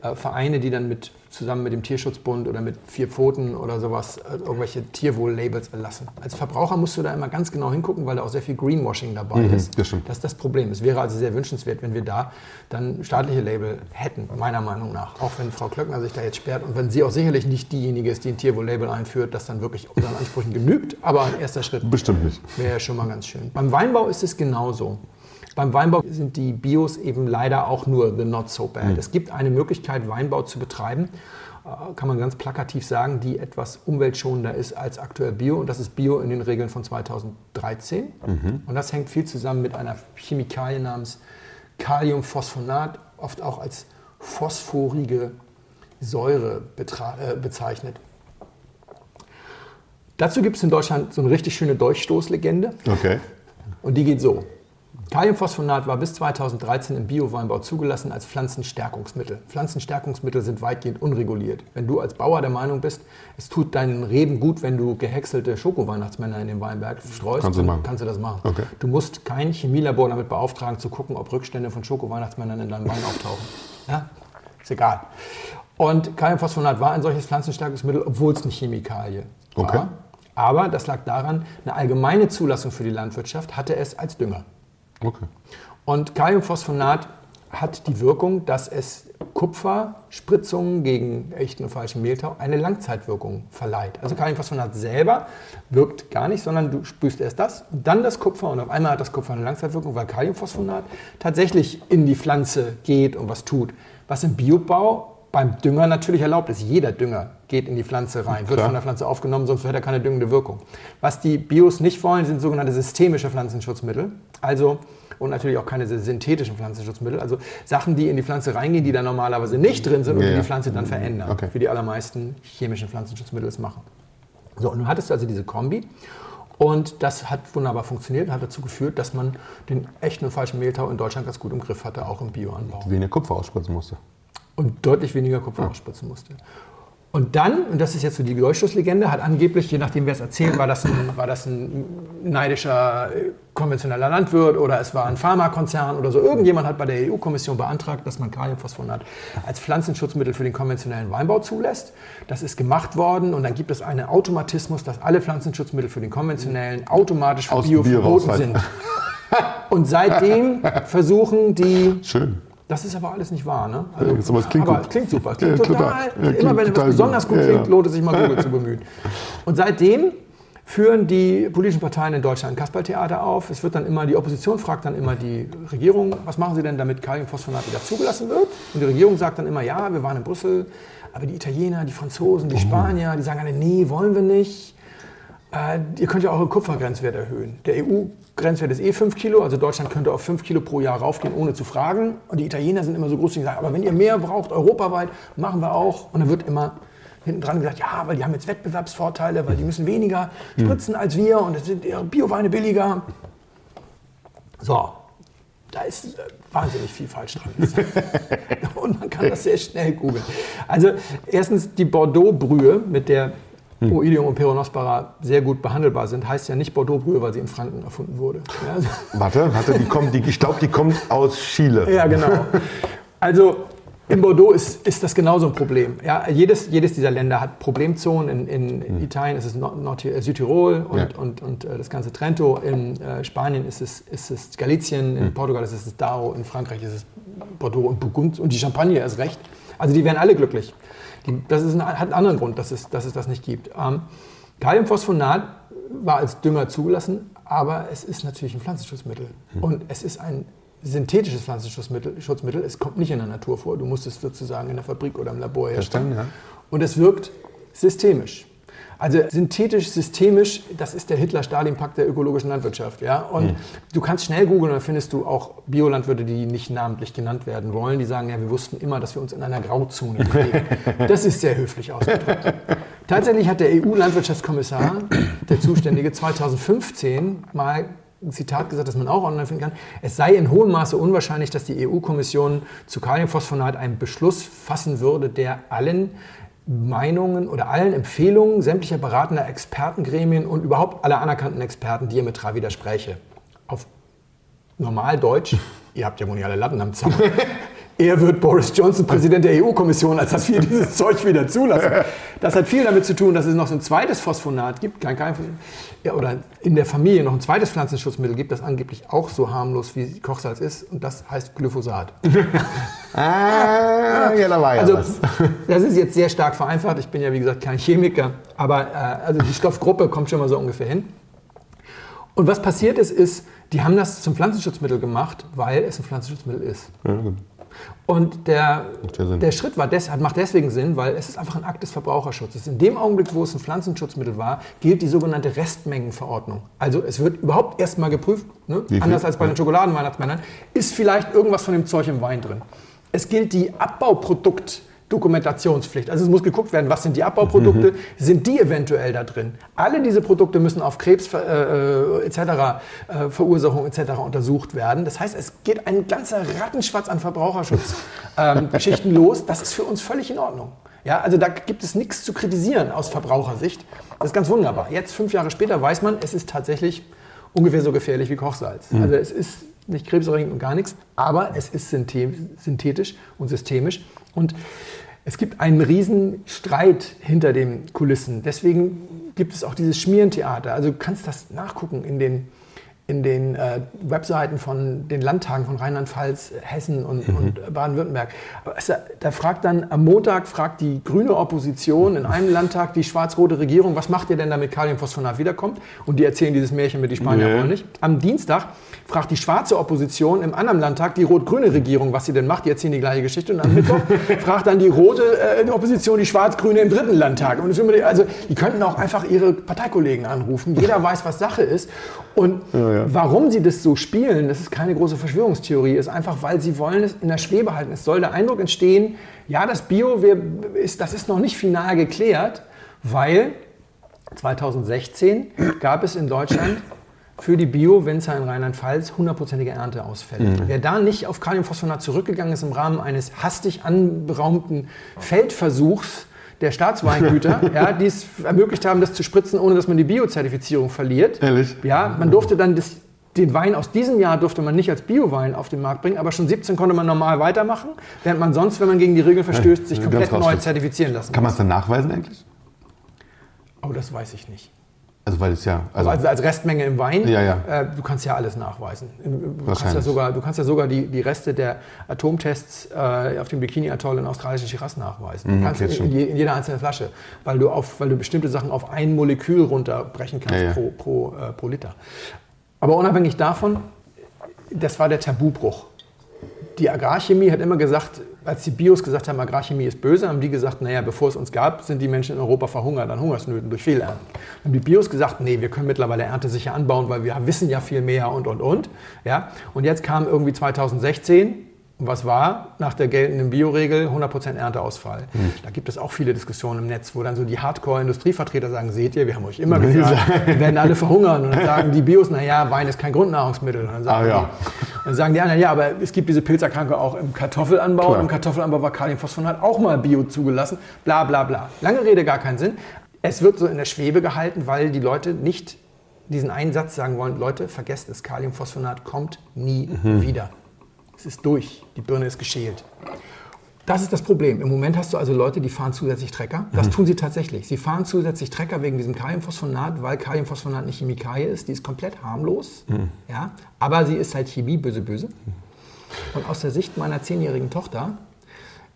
[SPEAKER 2] äh, Vereine, die dann mit, zusammen mit dem Tierschutzbund oder mit Vier Pfoten oder sowas äh, irgendwelche Tierwohl-Labels erlassen. Als Verbraucher musst du da immer ganz genau hingucken, weil da auch sehr viel Greenwashing dabei
[SPEAKER 3] Mhm,
[SPEAKER 2] ist.
[SPEAKER 3] das stimmt.
[SPEAKER 2] Das ist das Problem. Es wäre also sehr wünschenswert, wenn wir da dann staatliche Label hätten, meiner Meinung nach. Auch wenn Frau Klöckner sich da jetzt sperrt und wenn sie auch sicherlich nicht diejenige ist, die ein Tierwohl-Label einführt, das dann wirklich unseren Ansprüchen genügt. Aber ein erster Schritt
[SPEAKER 3] Bestimmt nicht.
[SPEAKER 2] wäre ja schon mal ganz schön. Beim Weinbau ist es genauso. Beim Weinbau sind die Bios eben leider auch nur the not so bad. Es gibt eine Möglichkeit, Weinbau zu betreiben, äh, kann man ganz plakativ sagen, die etwas umweltschonender ist als aktuell Bio. Und das ist Bio in den Regeln von 2013. Und das hängt viel zusammen mit einer Chemikalie namens Kaliumphosphonat, oft auch als phosphorige Säure äh, bezeichnet. Dazu gibt es in Deutschland so eine richtig schöne Durchstoßlegende.
[SPEAKER 3] Okay.
[SPEAKER 2] Und die geht so. Kaliumphosphonat war bis 2013 im Bio-Weinbau zugelassen als Pflanzenstärkungsmittel. Pflanzenstärkungsmittel sind weitgehend unreguliert. Wenn du als Bauer der Meinung bist, es tut deinen Reben gut, wenn du gehäckselte Schoko-Weihnachtsmänner in den Weinberg streust,
[SPEAKER 3] Kannst du
[SPEAKER 2] dann
[SPEAKER 3] machen.
[SPEAKER 2] kannst du das machen.
[SPEAKER 3] Okay.
[SPEAKER 2] Du musst kein Chemielabor damit beauftragen, zu gucken, ob Rückstände von Schoko-Weihnachtsmännern in deinem Wein auftauchen. Ja? Ist egal. Und Kaliumphosphonat war ein solches Pflanzenstärkungsmittel, obwohl es eine Chemikalie war.
[SPEAKER 3] Okay.
[SPEAKER 2] Aber das lag daran, eine allgemeine Zulassung für die Landwirtschaft hatte es als Dünger.
[SPEAKER 3] Okay.
[SPEAKER 2] Und Kaliumphosphonat hat die Wirkung, dass es Kupferspritzungen gegen echten und falschen Mehltau eine Langzeitwirkung verleiht. Also Kaliumphosphonat selber wirkt gar nicht, sondern du sprühst erst das, dann das Kupfer und auf einmal hat das Kupfer eine Langzeitwirkung, weil Kaliumphosphonat tatsächlich in die Pflanze geht und was tut. Was im Biobau beim Dünger natürlich erlaubt ist. Jeder Dünger geht in die Pflanze rein, wird
[SPEAKER 3] Klar.
[SPEAKER 2] von der Pflanze aufgenommen, sonst hätte er keine düngende Wirkung. Was die Bios nicht wollen, sind sogenannte systemische Pflanzenschutzmittel. Also und natürlich auch keine synthetischen Pflanzenschutzmittel. Also Sachen, die in die Pflanze reingehen, die da normalerweise nicht drin sind und
[SPEAKER 3] Ja,
[SPEAKER 2] die
[SPEAKER 3] ja.
[SPEAKER 2] die Pflanze dann verändern.
[SPEAKER 3] Okay.
[SPEAKER 2] Wie die allermeisten chemischen Pflanzenschutzmittel es machen. So, und nun hattest du also diese Kombi. Und das hat wunderbar funktioniert, hat dazu geführt, dass man den echten und falschen Mehltau in Deutschland ganz gut im Griff hatte, auch im Bioanbau
[SPEAKER 3] Weniger Kupfer ausspritzen musste.
[SPEAKER 2] und deutlich weniger Kupfer ausspritzen musste. Und dann, und das ist jetzt so die Durchstoßlegende, hat angeblich, je nachdem wer es erzählt, war das ein, war das ein neidischer äh, konventioneller Landwirt oder es war ein Pharmakonzern oder so. Irgendjemand hat bei der EU-Kommission beantragt, dass man Kaliumphosphonat als Pflanzenschutzmittel für den konventionellen Weinbau zulässt. Das ist gemacht worden und dann gibt es einen Automatismus, dass alle Pflanzenschutzmittel für den konventionellen automatisch für Bio verboten sind. Und seitdem versuchen die
[SPEAKER 3] Schön.
[SPEAKER 2] Das ist aber alles nicht wahr, ne? Also,
[SPEAKER 3] Ja, aber es klingt
[SPEAKER 2] aber
[SPEAKER 3] gut.
[SPEAKER 2] klingt super. Es klingt
[SPEAKER 3] Ja,
[SPEAKER 2] total,
[SPEAKER 3] total. Ja,
[SPEAKER 2] immer wenn etwas besonders
[SPEAKER 3] gut.
[SPEAKER 2] gut klingt, lohnt es sich mal Google zu bemühen. Und seitdem führen die politischen Parteien in Deutschland ein Kasperltheater auf. Es wird dann immer, die Opposition fragt dann immer die Regierung, was machen sie denn, damit Kaliumphosphonat wieder zugelassen wird? Und die Regierung sagt dann immer, ja, wir waren in Brüssel, aber die Italiener, die Franzosen, die Spanier, die sagen alle, nee, wollen wir nicht. Äh, ihr könnt ja auch euren Kupfergrenzwert erhöhen. Der EU-Grenzwert ist eh 5 Kilo, also Deutschland könnte auf 5 Kilo pro Jahr raufgehen, ohne zu fragen. Und die Italiener sind immer so groß, die sagen, aber wenn ihr mehr braucht, europaweit, machen wir auch. Und dann wird immer hinten dran gesagt, ja, weil die haben jetzt Wettbewerbsvorteile, weil die müssen weniger spritzen als wir und es sind ihre Bioweine billiger. So, da ist äh, wahnsinnig viel falsch dran. und man kann das sehr schnell googeln. Also erstens die Bordeaux-Brühe, mit der Oidium und Peronospora sehr gut behandelbar sind, heißt ja nicht Bordeaux-Brühe, weil sie in Franken erfunden wurde. Ja, also-
[SPEAKER 3] Warte, warte, die kommt, die, ich glaube, die kommt aus Chile.
[SPEAKER 2] ja, genau. Also in Bordeaux ist, ist das genauso ein Problem. Ja, jedes, jedes dieser Länder hat Problemzonen. In, in Italien ist es Nord, Nord, Südtirol und,
[SPEAKER 3] Ja.
[SPEAKER 2] und, und äh, das ganze Trento. In äh, Spanien ist es, ist es Galicien, in Portugal ist es das Douro, in Frankreich ist es Bordeaux und Burgund und die Champagne erst recht. Also die wären alle glücklich. Die, das ist ein, hat einen anderen Grund, dass es, dass es das nicht gibt. Ähm, Kaliumphosphonat war als Dünger zugelassen, aber es ist natürlich ein Pflanzenschutzmittel. Und es ist ein synthetisches Pflanzenschutzmittel. Schutzmittel. Es kommt nicht in der Natur vor. Du musst es sozusagen in der Fabrik oder im Labor herstellen.
[SPEAKER 3] Verstanden,
[SPEAKER 2] Und es wirkt systemisch. Also synthetisch, systemisch, das ist der Hitler-Stalin-Pakt der ökologischen Landwirtschaft. Ja? Und du kannst schnell googeln, dann findest du auch Biolandwirte, die nicht namentlich genannt werden wollen, die sagen, ja, wir wussten immer, dass wir uns in einer Grauzone bewegen. Das ist sehr höflich ausgedrückt. Tatsächlich hat der EU-Landwirtschaftskommissar, der Zuständige, 2015 mal ein Zitat gesagt, das man auch online finden kann. Es sei in hohem Maße unwahrscheinlich, dass die EU-Kommission zu Kaliumphosphonat einen Beschluss fassen würde, der allen Meinungen oder allen Empfehlungen sämtlicher beratender Expertengremien und überhaupt aller anerkannten Experten diametral widerspräche. Auf normal Deutsch, ihr habt ja wohl nicht alle Latten am Zaun. eher wird Boris Johnson Präsident der EU-Kommission, als dass wir dieses Zeug wieder zulassen. Das hat viel damit zu tun, dass es noch so ein zweites Phosphonat gibt, kein, kein, ja, oder in der Familie noch ein zweites Pflanzenschutzmittel gibt, das angeblich auch so harmlos wie Kochsalz ist, und das heißt Glyphosat.
[SPEAKER 3] Ah, ja, da war ja
[SPEAKER 2] Also,
[SPEAKER 3] was.
[SPEAKER 2] das ist jetzt sehr stark vereinfacht. Ich bin ja, wie gesagt, kein Chemiker. Aber äh, also die Stoffgruppe kommt schon mal so ungefähr hin. Und was passiert ist, ist, die haben das zum Pflanzenschutzmittel gemacht, weil es ein Pflanzenschutzmittel ist.
[SPEAKER 3] Gut.
[SPEAKER 2] Und der, der Schritt war des, macht deswegen Sinn, weil es ist einfach ein Akt des Verbraucherschutzes. In dem Augenblick, wo es ein Pflanzenschutzmittel war, gilt die sogenannte Restmengenverordnung. Also es wird überhaupt erstmal geprüft, ne? Anders als bei den. Schokoladenweihnachtsmännern, ist vielleicht irgendwas von dem Zeug im Wein drin. Es gilt die Abbauproduktdokumentationspflicht. Also es muss geguckt werden, was sind die Abbauprodukte,
[SPEAKER 3] Mhm.
[SPEAKER 2] sind die eventuell da drin. Alle diese Produkte müssen auf Krebs äh, äh, etc., äh, Verursachung etc. untersucht werden. Das heißt, es geht ein ganzer Rattenschwatz an Verbraucherschutzgeschichten los. Das ist für uns völlig in Ordnung. Ja, also da gibt es nichts zu kritisieren aus Verbrauchersicht. Das ist ganz wunderbar. Jetzt, fünf Jahre später, weiß man, es ist tatsächlich ungefähr so gefährlich wie Kochsalz. Also es ist nicht krebserregend und gar nichts, aber es ist synthe- synthetisch und systemisch. Und es gibt einen riesen Streit hinter den Kulissen. Deswegen gibt es auch dieses Schmierentheater. Also du kannst das nachgucken in den, in den äh, Webseiten von den Landtagen von Rheinland-Pfalz, Hessen und, und äh, Baden-Württemberg. Es- Da fragt dann am Montag fragt die grüne Opposition in einem Landtag die schwarz-rote Regierung, was macht ihr denn, damit Kaliumphosphonat wiederkommt? Und die erzählen dieses Märchen mit die Spanier
[SPEAKER 3] Ja.
[SPEAKER 2] wollen nicht. Am Dienstag fragt die schwarze Opposition im anderen Landtag die rot-grüne Regierung, was sie denn macht. Die erzählen die gleiche Geschichte. Und am Mittwoch fragt dann die rote äh, Opposition die schwarz-grüne im dritten Landtag. Und immer die- also die könnten auch einfach ihre Parteikollegen anrufen. Jeder weiß, was Sache ist. Und warum sie das so spielen, das ist keine große Verschwörungstheorie, ist einfach, weil sie wollen es in der Schwebe halten. Es soll der Eindruck entstehen, ja, das Bio, wir, ist, das ist noch nicht final geklärt, weil 2016 gab es in Deutschland für die Bio-Winzer in Rheinland-Pfalz hundertprozentige Ernteausfälle. Wer da nicht auf Kaliumphosphonat zurückgegangen ist im Rahmen eines hastig anberaumten Feldversuchs der Staatsweingüter, ja, die es ermöglicht haben, das zu spritzen, ohne dass man die Bio-Zertifizierung verliert.
[SPEAKER 3] Ehrlich?
[SPEAKER 2] Ja, man durfte dann das, den Wein aus diesem Jahr durfte man nicht als Bio-Wein auf den Markt bringen, aber schon 17 konnte man normal weitermachen, während man sonst, wenn man gegen die Regeln verstößt, sich komplett neu zertifizieren lassen
[SPEAKER 3] Kann man es dann nachweisen eigentlich?
[SPEAKER 2] Oh, das weiß ich nicht.
[SPEAKER 3] Also weil es ja... Also,
[SPEAKER 2] Also als Restmenge im Wein,
[SPEAKER 3] Ja, ja.
[SPEAKER 2] Äh, du kannst ja alles nachweisen. Du kannst ja sogar, du kannst ja sogar die, die Reste der Atomtests äh, auf dem Bikini-Atoll in australischen Shiraz nachweisen.
[SPEAKER 3] Mhm,
[SPEAKER 2] kannst
[SPEAKER 3] okay,
[SPEAKER 2] in, in jeder einzelnen Flasche, weil du, auf, weil du bestimmte Sachen auf ein Molekül runterbrechen kannst
[SPEAKER 3] ja.
[SPEAKER 2] Pro, pro, äh, pro Liter. Aber unabhängig davon, das war der Tabubruch. Die Agrarchemie hat immer gesagt, als die Bios gesagt haben, Agrarchemie ist böse, haben die gesagt, naja, bevor es uns gab, sind die Menschen in Europa verhungert an Hungersnöten durch Fehlernten. Haben die Bios gesagt, nee, wir können mittlerweile erntesicher anbauen, weil wir wissen ja viel mehr und, und, und. Ja? Und jetzt kam irgendwie 2016, und was war nach der geltenden Bioregel 100% Ernteausfall. Da gibt es auch viele Diskussionen im Netz, wo dann so die Hardcore-Industrievertreter sagen, seht ihr, wir haben euch immer gesagt, wir werden alle verhungern. Und dann sagen die Bios, naja, Wein ist kein Grundnahrungsmittel. Und dann sagen
[SPEAKER 3] Ah, ja.
[SPEAKER 2] die, dann sagen die anderen, ja, aber es gibt diese Pilzerkranke auch im Kartoffelanbau.
[SPEAKER 3] Klar.
[SPEAKER 2] Und im Kartoffelanbau war Kaliumphosphonat auch mal Bio zugelassen. Bla bla bla. Lange Rede, gar keinen Sinn. Es wird so in der Schwebe gehalten, weil die Leute nicht diesen einen Satz sagen wollen, Leute, vergesst es, Kaliumphosphonat kommt nie wieder. Es ist durch, die Birne ist geschält. Das ist das Problem. Im Moment hast du also Leute, die fahren zusätzlich Trecker. Das tun sie tatsächlich. Sie fahren zusätzlich Trecker wegen diesem Kaliumphosphonat, weil Kaliumphosphonat eine Chemikalie ist. Die ist komplett harmlos. Ja? Aber sie ist halt Chemie, böse, böse. Und aus der Sicht meiner zehnjährigen Tochter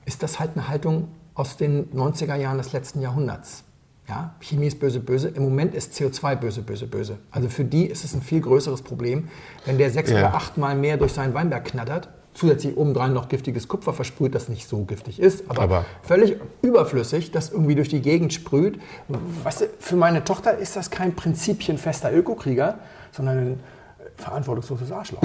[SPEAKER 2] ist das halt eine Haltung aus den 90er Jahren des letzten Jahrhunderts. Ja, Chemie ist böse, böse. Im Moment ist CO2 böse, böse, böse. Also für die ist es ein viel größeres Problem, wenn der sechs
[SPEAKER 3] Ja.
[SPEAKER 2] oder achtmal mehr durch seinen Weinberg knattert, zusätzlich obendrein noch giftiges Kupfer versprüht, das nicht so giftig ist, aber,
[SPEAKER 3] Aber-
[SPEAKER 2] völlig überflüssig, das irgendwie durch die Gegend sprüht. Weißt du, für meine Tochter ist das kein prinzipienfester Ökokrieger, sondern ein verantwortungsloses Arschloch.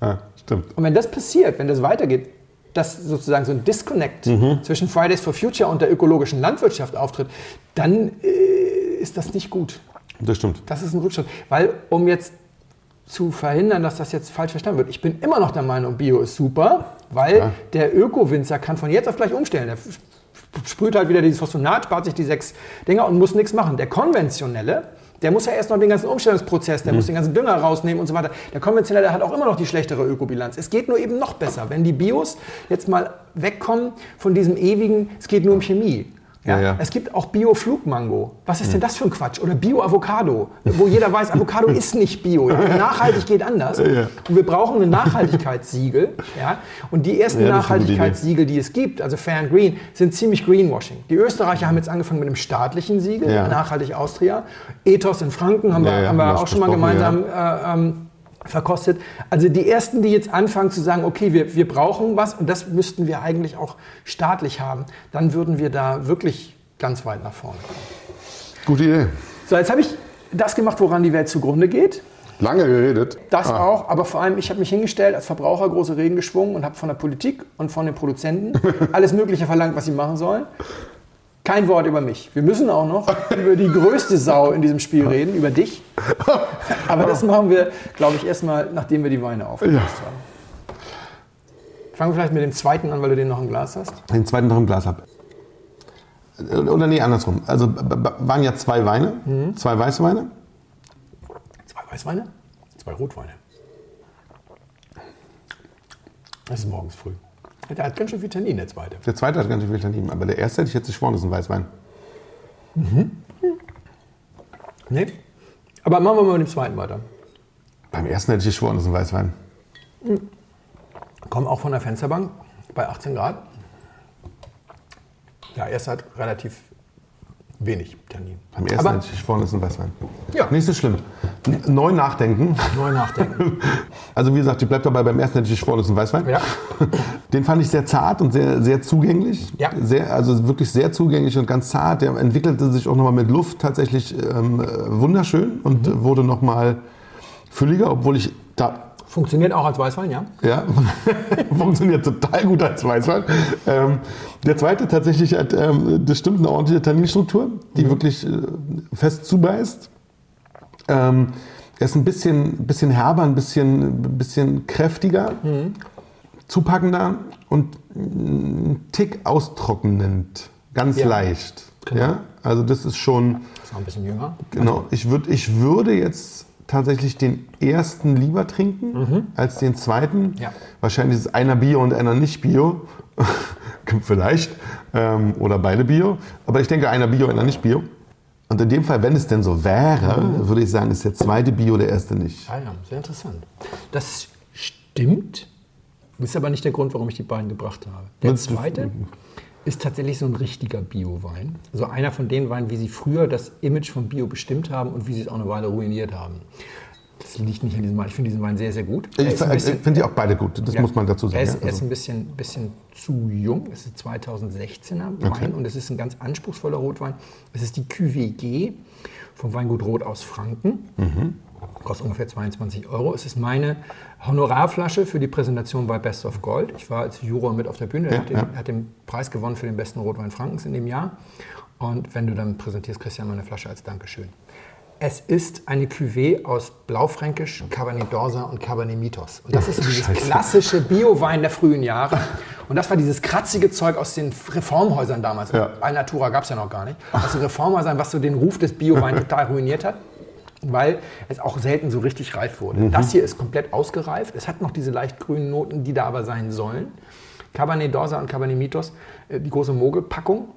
[SPEAKER 3] ja, stimmt.
[SPEAKER 2] Und wenn das passiert, wenn das weitergeht, dass sozusagen so ein Disconnect zwischen Fridays for Future und der ökologischen Landwirtschaft auftritt, dann äh, ist das nicht gut.
[SPEAKER 3] Das stimmt.
[SPEAKER 2] Das ist ein Rückschritt. Weil, um jetzt zu verhindern, dass das jetzt falsch verstanden wird, ich bin immer noch der Meinung, Bio ist super, weil
[SPEAKER 3] Ja.
[SPEAKER 2] der Öko-Winzer kann von jetzt auf gleich umstellen. Der sprüht halt wieder dieses Phosphonat, spart sich die sechs Dinger und muss nichts machen. Der konventionelle, Der muss ja erst noch den ganzen Umstellungsprozess, der muss den ganzen Dünger rausnehmen und so weiter. Der konventionelle hat auch immer noch die schlechtere Ökobilanz. Es geht nur eben noch besser, wenn die Bios jetzt mal wegkommen von diesem ewigen, es geht nur um Chemie. Ja,
[SPEAKER 3] Ja, ja.
[SPEAKER 2] Es gibt auch Bio-Flugmango. Was ist denn das für ein Quatsch? Oder Bio-Avocado, wo jeder weiß, Avocado ist nicht Bio. Nachhaltig geht anders. Und wir brauchen ein Nachhaltigkeitssiegel. Ja? Und die ersten. Nachhaltigkeitssiegel, die es gibt, also Fair and Green, sind ziemlich Greenwashing. Die Österreicher haben jetzt angefangen mit einem staatlichen Siegel. Nachhaltig Austria. Ethos in Franken haben wir, haben wir auch schon mal gemeinsam äh, ähm, verkostet. Also die ersten, die jetzt anfangen zu sagen, okay, wir, wir brauchen was und das müssten wir eigentlich auch staatlich haben, dann würden wir da wirklich ganz weit nach vorne kommen.
[SPEAKER 3] Gute Idee.
[SPEAKER 2] So, jetzt habe ich das gemacht, woran die Welt zugrunde geht.
[SPEAKER 3] Lange geredet.
[SPEAKER 2] Das
[SPEAKER 3] Ah.
[SPEAKER 2] auch, aber vor allem, ich habe mich hingestellt, als Verbraucher große Reden geschwungen und habe von der Politik und von den Produzenten alles Mögliche verlangt, was sie machen sollen. Kein Wort über mich. Wir müssen auch noch über die größte Sau in diesem Spiel reden, über dich. Aber das machen wir, glaube ich, erstmal, nachdem wir die Weine aufgelöst haben. Fangen wir vielleicht mit dem zweiten an, weil du den noch im Glas hast.
[SPEAKER 3] Den zweiten noch im Glas ab. Oder nee, andersrum. Also waren ja zwei Weine,
[SPEAKER 2] Mhm.
[SPEAKER 3] zwei Weißweine.
[SPEAKER 2] Zwei Weißweine, zwei Rotweine. Das ist morgens früh. Der hat ganz schön viel Tannin, der zweite.
[SPEAKER 3] Der zweite hat ganz schön viel Tannin, aber der erste hätte ich jetzt geschworen, ist ein Weißwein.
[SPEAKER 2] Nee. Aber machen wir mal mit dem zweiten weiter.
[SPEAKER 3] Beim ersten hätte ich geschworen, ist ein Weißwein.
[SPEAKER 2] Kommen auch von der Fensterbank bei 18 Grad. Ja, erst hat relativ wenig Tannin.
[SPEAKER 3] Beim ersten
[SPEAKER 2] Aber
[SPEAKER 3] hätte ich geschworen, ist ein Weißwein.
[SPEAKER 2] Ja.
[SPEAKER 3] Nicht so schlimm. Neu nachdenken.
[SPEAKER 2] neu nachdenken.
[SPEAKER 3] Also wie gesagt, ich bleibe dabei, beim ersten hätte ich geschworen, ist ein Weißwein.
[SPEAKER 2] Ja.
[SPEAKER 3] Den fand ich sehr zart und sehr, sehr zugänglich.
[SPEAKER 2] Ja.
[SPEAKER 3] Sehr, also wirklich sehr zugänglich und ganz zart. Der entwickelte sich auch nochmal mit Luft tatsächlich ähm, äh, wunderschön und
[SPEAKER 2] Mhm.
[SPEAKER 3] wurde nochmal fülliger, obwohl ich da
[SPEAKER 2] Funktioniert auch als Weißwein, ja?
[SPEAKER 3] Ja, funktioniert total gut als Weißwein. Ähm, der zweite tatsächlich hat, ähm, das stimmt, eine ordentliche Tanninstruktur, die wirklich äh, fest zubeißt. Ähm, er ist ein bisschen, bisschen herber, ein bisschen, bisschen kräftiger, zupackender und ein Tick austrocknend. Ganz
[SPEAKER 2] Ja.
[SPEAKER 3] leicht.
[SPEAKER 2] Genau.
[SPEAKER 3] Ja? Also das ist schon,
[SPEAKER 2] Ist noch ein bisschen jünger.
[SPEAKER 3] genau. Ich, würd, ich würde jetzt tatsächlich den ersten lieber trinken als den zweiten.
[SPEAKER 2] Mhm. Ja.
[SPEAKER 3] Wahrscheinlich ist einer Bio und einer nicht Bio. Vielleicht. Ähm, oder beide Bio. Aber ich denke, einer Bio, einer nicht Bio. Und in dem Fall, wenn es denn so wäre,
[SPEAKER 2] Mhm.
[SPEAKER 3] würde ich sagen, ist der zweite Bio, der erste nicht.
[SPEAKER 2] Ah ja, sehr interessant. Das stimmt. Ist aber nicht der Grund, warum ich die beiden gebracht habe. Der zweite ist tatsächlich so ein richtiger Bio-Wein. Also einer von den Weinen, wie sie früher das Image von Bio bestimmt haben und wie sie es auch eine Weile ruiniert haben. Das liegt nicht an diesem Wein. Ich finde diesen Wein sehr, sehr gut. Er
[SPEAKER 3] Ich
[SPEAKER 2] ist bisschen-
[SPEAKER 3] finde die auch beide gut. Das
[SPEAKER 2] ja.
[SPEAKER 3] muss man dazu sagen.
[SPEAKER 2] Er ist,
[SPEAKER 3] ja.
[SPEAKER 2] er ist
[SPEAKER 3] Also,
[SPEAKER 2] ein bisschen, bisschen zu jung. Es ist 2016er Wein
[SPEAKER 3] Okay.
[SPEAKER 2] und es ist ein ganz anspruchsvoller Rotwein. Es ist die QWG vom Weingut Rot aus Franken.
[SPEAKER 3] Mhm.
[SPEAKER 2] Kostet ungefähr 22 Euro. Es ist meine Honorarflasche für die Präsentation bei Best of Gold. Ich war als Juror mit auf der Bühne. Er
[SPEAKER 3] Ja,
[SPEAKER 2] hat, den,
[SPEAKER 3] ja.
[SPEAKER 2] er hat den Preis gewonnen für den besten Rotwein Frankens in dem Jahr. Und wenn du dann präsentierst, kriegst du ja mal eine Flasche als Dankeschön. Es ist eine Cuvée aus Blaufränkisch, Cabernet d'Orsa und Cabernet Mitos. Und das ist dieses
[SPEAKER 3] Scheiße.
[SPEAKER 2] klassische Bio-Wein der frühen Jahre. Und das war dieses kratzige Zeug aus den Reformhäusern damals.
[SPEAKER 3] Ja.
[SPEAKER 2] Alnatura gab es ja noch gar nicht. Aus den Reformhäusern, was so den Ruf des Bio-Weins total ruiniert hat. Weil es auch selten so richtig reif wurde. Das hier ist komplett ausgereift. Es hat noch diese leicht grünen Noten, die da aber sein sollen. Cabernet d'Orsa und Cabernet Mitos, äh, die große Mogelpackung,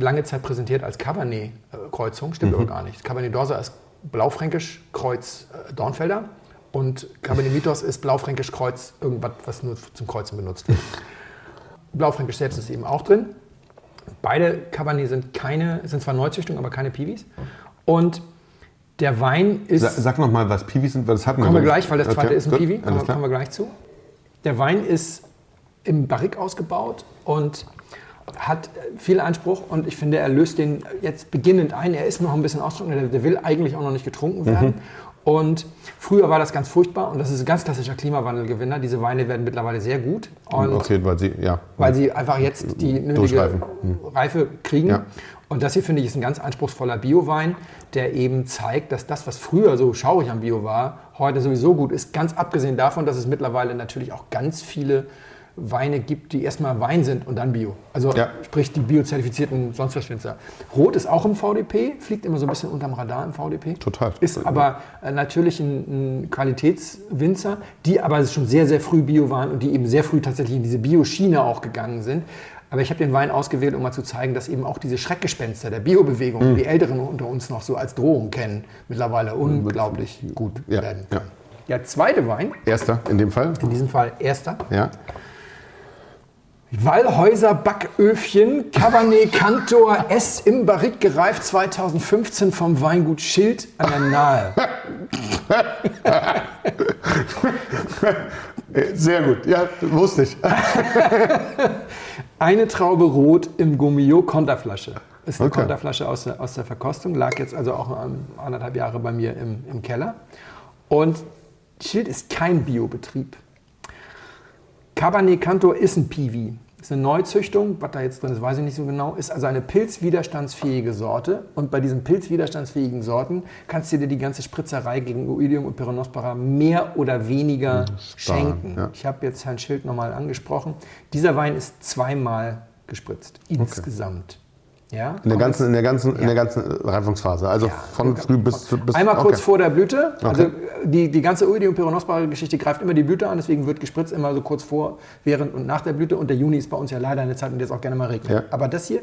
[SPEAKER 2] lange Zeit präsentiert als Cabernet-Kreuzung, stimmt aber gar nicht. Cabernet d'Orsa ist Blaufränkisch Kreuz äh, Dornfelder und Cabernet Mitos ist Blaufränkisch Kreuz irgendwas, was nur zum Kreuzen benutzt wird. Blaufränkisch selbst ist eben auch drin. Beide Cabernet sind keine, sind zwar Neuzüchtungen, aber keine Piwis. Und der Wein ist.
[SPEAKER 3] Sa- Sag noch mal, was Piwis sind, weil das hatten
[SPEAKER 2] Kommen wir gleich, weil das zweite
[SPEAKER 3] Okay,
[SPEAKER 2] ist ein
[SPEAKER 3] gut,
[SPEAKER 2] Piwi. Kommen, wir- kommen wir gleich zu. Der Wein ist im Barrik ausgebaut und hat äh, viel Anspruch und ich finde, er löst den jetzt beginnend ein. Er ist noch ein bisschen ausdrückender, der, der will eigentlich auch noch nicht getrunken werden. Und früher war das ganz furchtbar und das ist ein ganz klassischer Klimawandelgewinner. Diese Weine werden mittlerweile sehr gut. Und
[SPEAKER 3] Okay, weil sie, ja.
[SPEAKER 2] weil sie einfach jetzt die nötige. Reife kriegen.
[SPEAKER 3] Ja.
[SPEAKER 2] Und das hier finde ich ist ein ganz anspruchsvoller Biowein, der eben zeigt, dass das, was früher so schaurig am Bio war, heute sowieso gut ist. Ganz abgesehen davon, dass es mittlerweile natürlich auch ganz viele Weine gibt, die erstmal Wein sind und dann Bio. Also
[SPEAKER 3] Ja.
[SPEAKER 2] sprich die biozertifizierten sonst was Winzer. Rot ist auch im VDP, fliegt immer so ein bisschen unterm Radar im VDP.
[SPEAKER 3] Total.
[SPEAKER 2] Ist aber äh, natürlich ein, ein Qualitätswinzer, die aber schon sehr, sehr früh Bio waren und die eben sehr früh tatsächlich in diese Bio-Schiene auch gegangen sind. Aber ich habe den Wein ausgewählt, um mal zu zeigen, dass eben auch diese Schreckgespenster der Bio-Bewegung, die Älteren unter uns noch so als Drohung kennen, mittlerweile unglaublich gut
[SPEAKER 3] Ja,
[SPEAKER 2] werden
[SPEAKER 3] ja.
[SPEAKER 2] können. Der zweite Wein,
[SPEAKER 3] Erster in dem Fall.
[SPEAKER 2] in diesem Fall erster,
[SPEAKER 3] Ja.
[SPEAKER 2] Wallhäuser Backöfchen Cabernet Cantor S im Barrique gereift 2015 vom Weingut Schild an der Nahe.
[SPEAKER 3] Sehr gut. Ja, wusste ich.
[SPEAKER 2] Eine Traube Rot im Gummio Konterflasche. Ist eine
[SPEAKER 3] Okay.
[SPEAKER 2] Konterflasche aus der, aus der Verkostung, lag jetzt also auch anderthalb Jahre bei mir im, im Keller. Und Schild ist kein Biobetrieb. Cabernet Cantor ist ein Piwi. Ist eine Neuzüchtung, was da jetzt drin ist, weiß ich nicht so genau. Ist also eine pilzwiderstandsfähige Sorte. Und bei diesen pilzwiderstandsfähigen Sorten kannst du dir die ganze Spritzerei gegen Oidium und Peronospora mehr oder weniger schenken.
[SPEAKER 3] ja.
[SPEAKER 2] Ich habe jetzt Herrn Schild nochmal angesprochen. Dieser Wein ist zweimal gespritzt, insgesamt. Ja,
[SPEAKER 3] In der ganzen, in der ganzen, in
[SPEAKER 2] Ja.
[SPEAKER 3] der ganzen Reifungsphase. Also
[SPEAKER 2] Ja,
[SPEAKER 3] von
[SPEAKER 2] okay.
[SPEAKER 3] früh bis, bis
[SPEAKER 2] Einmal kurz
[SPEAKER 3] okay.
[SPEAKER 2] vor der Blüte. Also
[SPEAKER 3] Okay.
[SPEAKER 2] die, die ganze Oidium Peronospora Geschichte greift immer die Blüte an, deswegen wird gespritzt immer so kurz vor, während und nach der Blüte. Und der Juni ist bei uns ja leider eine Zeit, in der es auch gerne mal regnet. Aber das hier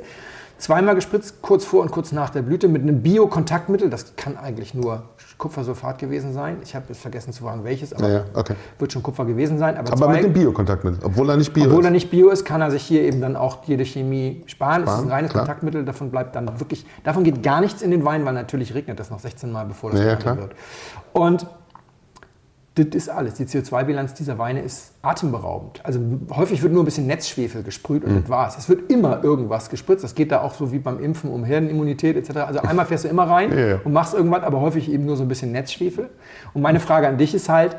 [SPEAKER 2] zweimal gespritzt, kurz vor und kurz nach der Blüte mit einem Biokontaktmittel. Das kann eigentlich nur Kupfersulfat gewesen sein. Ich habe jetzt vergessen zu fragen, welches, aber
[SPEAKER 3] Ja, ja, okay.
[SPEAKER 2] wird schon Kupfer gewesen sein. Aber,
[SPEAKER 3] Aber
[SPEAKER 2] zwei,
[SPEAKER 3] mit dem Biokontaktmittel, obwohl er nicht Bio
[SPEAKER 2] obwohl
[SPEAKER 3] ist.
[SPEAKER 2] er nicht Bio ist, kann er sich hier eben dann auch jede Chemie sparen. Es ist ein reines
[SPEAKER 3] klar.
[SPEAKER 2] Kontaktmittel, davon bleibt dann wirklich, davon geht gar nichts in den Wein, weil natürlich regnet das noch 16 Mal, bevor das
[SPEAKER 3] Ja,
[SPEAKER 2] wird. Und das ist alles. Die CO2-Bilanz dieser Weine ist atemberaubend. Also häufig wird nur ein bisschen Netzschwefel gesprüht und das war's. Es wird immer irgendwas gespritzt. Das geht da auch so wie beim Impfen um Herdenimmunität etc. Also einmal fährst du immer rein
[SPEAKER 3] Ja, ja.
[SPEAKER 2] und machst irgendwas, aber häufig eben nur so ein bisschen Netzschwefel. Und meine Frage an dich ist halt,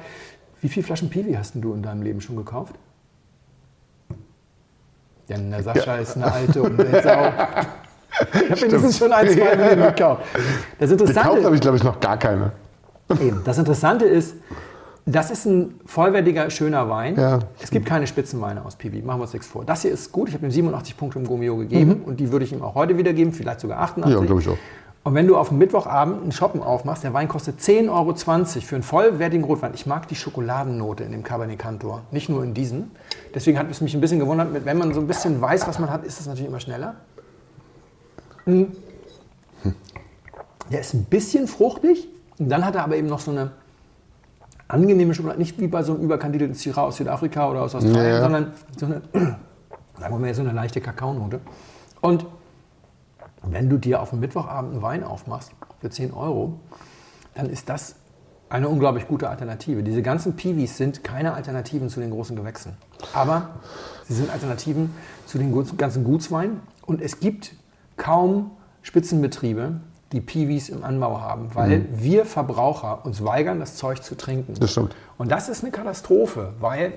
[SPEAKER 2] wie viele Flaschen Piwi hast denn du in deinem Leben schon gekauft? Denn der Sascha ist eine alte Umweltsau. Ich habe mindestens schon ein, zwei Millionen gekauft. Das
[SPEAKER 3] Gekauft
[SPEAKER 2] Interessante,
[SPEAKER 3] habe ich, glaube ich, noch gar keine.
[SPEAKER 2] Eben. Das Interessante ist, das ist ein vollwertiger, schöner Wein.
[SPEAKER 3] Ja.
[SPEAKER 2] Es gibt keine Spitzenweine aus Piwi, machen wir uns nichts vor. Das hier ist gut, ich habe ihm 87 Punkte im Gomio gegeben und die würde ich ihm auch heute wieder geben, vielleicht sogar 88.
[SPEAKER 3] Mhm. Ja, glaube ich auch.
[SPEAKER 2] Und wenn du auf dem Mittwochabend einen Shoppen aufmachst, der Wein kostet 10,20 Euro für einen vollwertigen Rotwein. Ich mag die Schokoladennote in dem Cabernet Cantor, nicht nur in diesem. Deswegen hat es mich ein bisschen gewundert, wenn man so ein bisschen weiß, was man hat, ist es natürlich immer schneller. Mm. Der ist ein bisschen fruchtig und dann hat er aber eben noch so eine angenehme Schokolade, nicht wie bei so einem überkandidelten Syrah aus Südafrika oder aus Australien,
[SPEAKER 3] Ja.
[SPEAKER 2] sondern so eine, sagen wir mal, so eine leichte Kakaonote. Und wenn du dir auf dem Mittwochabend einen Wein aufmachst für 10 Euro, dann ist das eine unglaublich gute Alternative. Diese ganzen Piwis sind keine Alternativen zu den großen Gewächsen. Aber sie sind Alternativen zu den ganzen Gutsweinen. Und es gibt kaum Spitzenbetriebe, die Piwis im Anbau haben, weil wir Verbraucher uns weigern, das Zeug zu trinken.
[SPEAKER 3] Das stimmt.
[SPEAKER 2] Und das ist eine Katastrophe, weil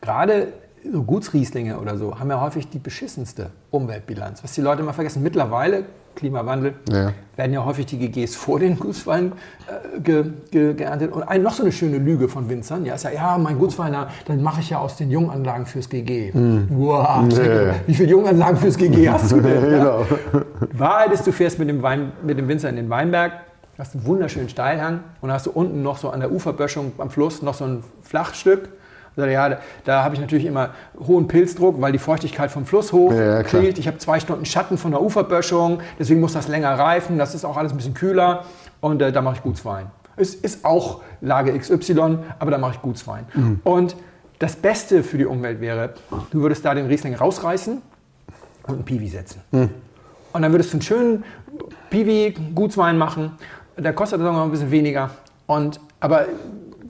[SPEAKER 2] gerade so Gutsrieslinge oder so haben ja häufig die beschissenste Umweltbilanz. Was die Leute immer vergessen, mittlerweile, Klimawandel,
[SPEAKER 3] Ja.
[SPEAKER 2] werden ja häufig die GGs vor den Gutsweinen äh, ge, ge, geerntet. Und ein, noch so eine schöne Lüge von Winzern, ja, ist ja, ja, mein Gutsweiner, dann mache ich ja aus den Junganlagen fürs GG. Wow,
[SPEAKER 3] Nee.
[SPEAKER 2] Wie viele Junganlagen fürs GG hast du denn? ja?
[SPEAKER 3] Genau.
[SPEAKER 2] Wahrheit ist, du fährst mit dem, Wein, mit dem Winzer in den Weinberg, hast einen wunderschönen Steilhang und hast du unten noch so an der Uferböschung am Fluss noch so ein Flachstück. Sagt er, Ja, da, habe ich natürlich immer hohen Pilzdruck, weil die Feuchtigkeit vom Fluss hoch
[SPEAKER 3] Ja,
[SPEAKER 2] kriegt. Ich habe zwei Stunden Schatten von der Uferböschung, deswegen muss das länger reifen. Das ist auch alles ein bisschen kühler und äh, da mache ich Gutswein. Es ist auch Lage XY, aber da mache ich Gutswein.
[SPEAKER 3] Mhm.
[SPEAKER 2] Und das Beste für die Umwelt wäre, du würdest da den Riesling rausreißen und einen Piwi setzen. Und dann würdest du einen schönen Piwi-Gutswein machen. Der kostet dann noch ein bisschen weniger. Und, aber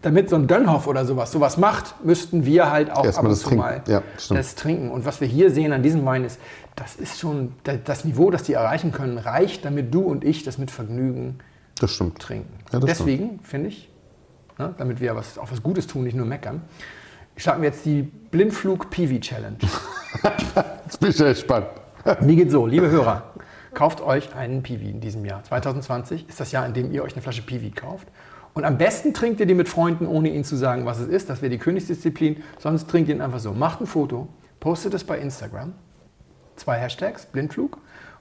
[SPEAKER 2] damit so ein Dönhoff oder sowas sowas macht, müssten wir halt auch
[SPEAKER 3] Erstmal
[SPEAKER 2] ab und
[SPEAKER 3] das
[SPEAKER 2] zu
[SPEAKER 3] trinken.
[SPEAKER 2] mal
[SPEAKER 3] Ja,
[SPEAKER 2] das trinken. Und was wir hier sehen an diesem Wein ist, das ist schon da- das Niveau, das die erreichen können, reicht, damit du und ich das mit Vergnügen
[SPEAKER 3] Das stimmt.
[SPEAKER 2] trinken.
[SPEAKER 3] Ja, das
[SPEAKER 2] Deswegen finde ich, ne, damit wir was, auch was Gutes tun, nicht nur meckern, starten wir jetzt die Blindflug Piwi Challenge.
[SPEAKER 3] Jetzt bin ich echt gespannt.
[SPEAKER 2] Die geht so, liebe Hörer, kauft euch einen Piwi in diesem Jahr. 2020 ist das Jahr, in dem ihr euch eine Flasche Piwi kauft. Und am besten trinkt ihr die mit Freunden, ohne ihnen zu sagen, was es ist. Das wäre die Königsdisziplin. Sonst trinkt ihr ihn einfach so. Macht ein Foto, postet es bei Instagram. Zwei Hashtags, Blindflug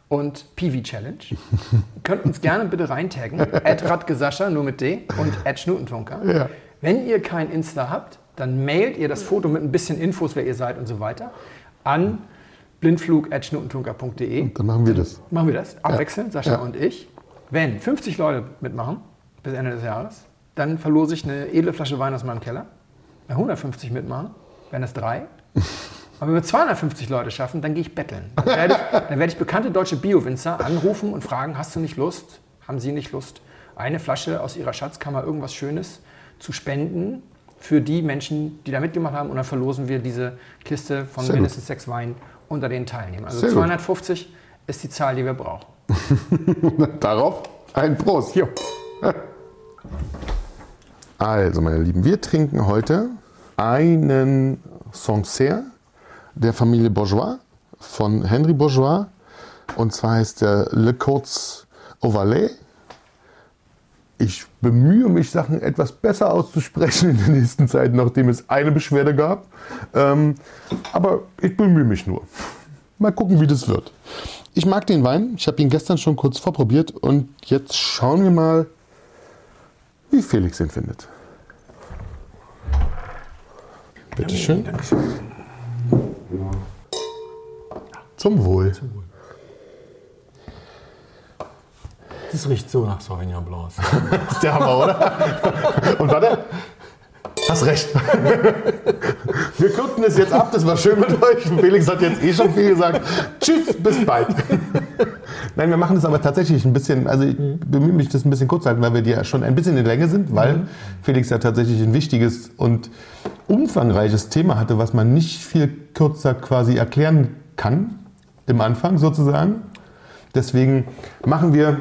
[SPEAKER 2] und PV Challenge. Könnt uns gerne bitte reintaggen. Radgesascha, nur mit D und Schnutentunker.
[SPEAKER 3] Ja.
[SPEAKER 2] Wenn ihr kein Insta habt, dann mailt ihr das Foto mit ein bisschen Infos, wer ihr seid und so weiter, an blindflug.schnutentunker.de.
[SPEAKER 3] Dann machen wir das.
[SPEAKER 2] Machen wir das, abwechselnd, Sascha
[SPEAKER 3] Ja.
[SPEAKER 2] und ich. Wenn 50 Leute mitmachen bis Ende des Jahres, dann verlose ich eine edle Flasche Wein aus meinem Keller. Wenn 150 mitmachen, wären das drei. Aber wenn wir 250 Leute schaffen, dann gehe ich betteln. Dann werde ich, dann werde ich bekannte deutsche Bio-Winzer anrufen und fragen, hast du nicht Lust, haben sie nicht Lust, eine Flasche aus ihrer Schatzkammer irgendwas Schönes zu spenden für die Menschen, die da mitgemacht haben. Und dann verlosen wir diese Kiste von
[SPEAKER 3] Sehr gut.
[SPEAKER 2] mindestens sechs Weinen unter den Teilnehmern. Also
[SPEAKER 3] Sehr gut.
[SPEAKER 2] 250 ist die Zahl, die wir brauchen.
[SPEAKER 3] Darauf ein Prost.
[SPEAKER 2] Jo.
[SPEAKER 3] Also, meine Lieben, wir trinken heute einen Sancerre der Familie Bourgeois von Henry Bourgeois. Und zwar heißt der Le au Valais. Ich bemühe mich, Sachen etwas besser auszusprechen in der nächsten Zeit, nachdem es eine Beschwerde gab. Ähm, aber ich bemühe mich nur. Mal gucken, wie das wird. Ich mag den Wein. Ich habe ihn gestern schon kurz vorprobiert. Und jetzt schauen wir mal, wie Felix ihn findet. Bitte schön.
[SPEAKER 2] Dankeschön.
[SPEAKER 3] Zum Wohl.
[SPEAKER 2] Das riecht so nach Sauvignon Blanc.
[SPEAKER 3] ist der Hammer, oder? Und warte. Hast recht. Wir kürzen es jetzt ab. Das war schön mit euch. Felix hat jetzt eh schon viel gesagt. Tschüss, bis bald. Nein, wir machen das aber tatsächlich ein bisschen, also ich bemühe mich, das ein bisschen kurz zu halten, weil wir ja schon ein bisschen in Länge sind, weil Felix ja tatsächlich ein wichtiges und umfangreiches Thema hatte, was man nicht viel kürzer quasi erklären kann, im Anfang sozusagen. Deswegen machen wir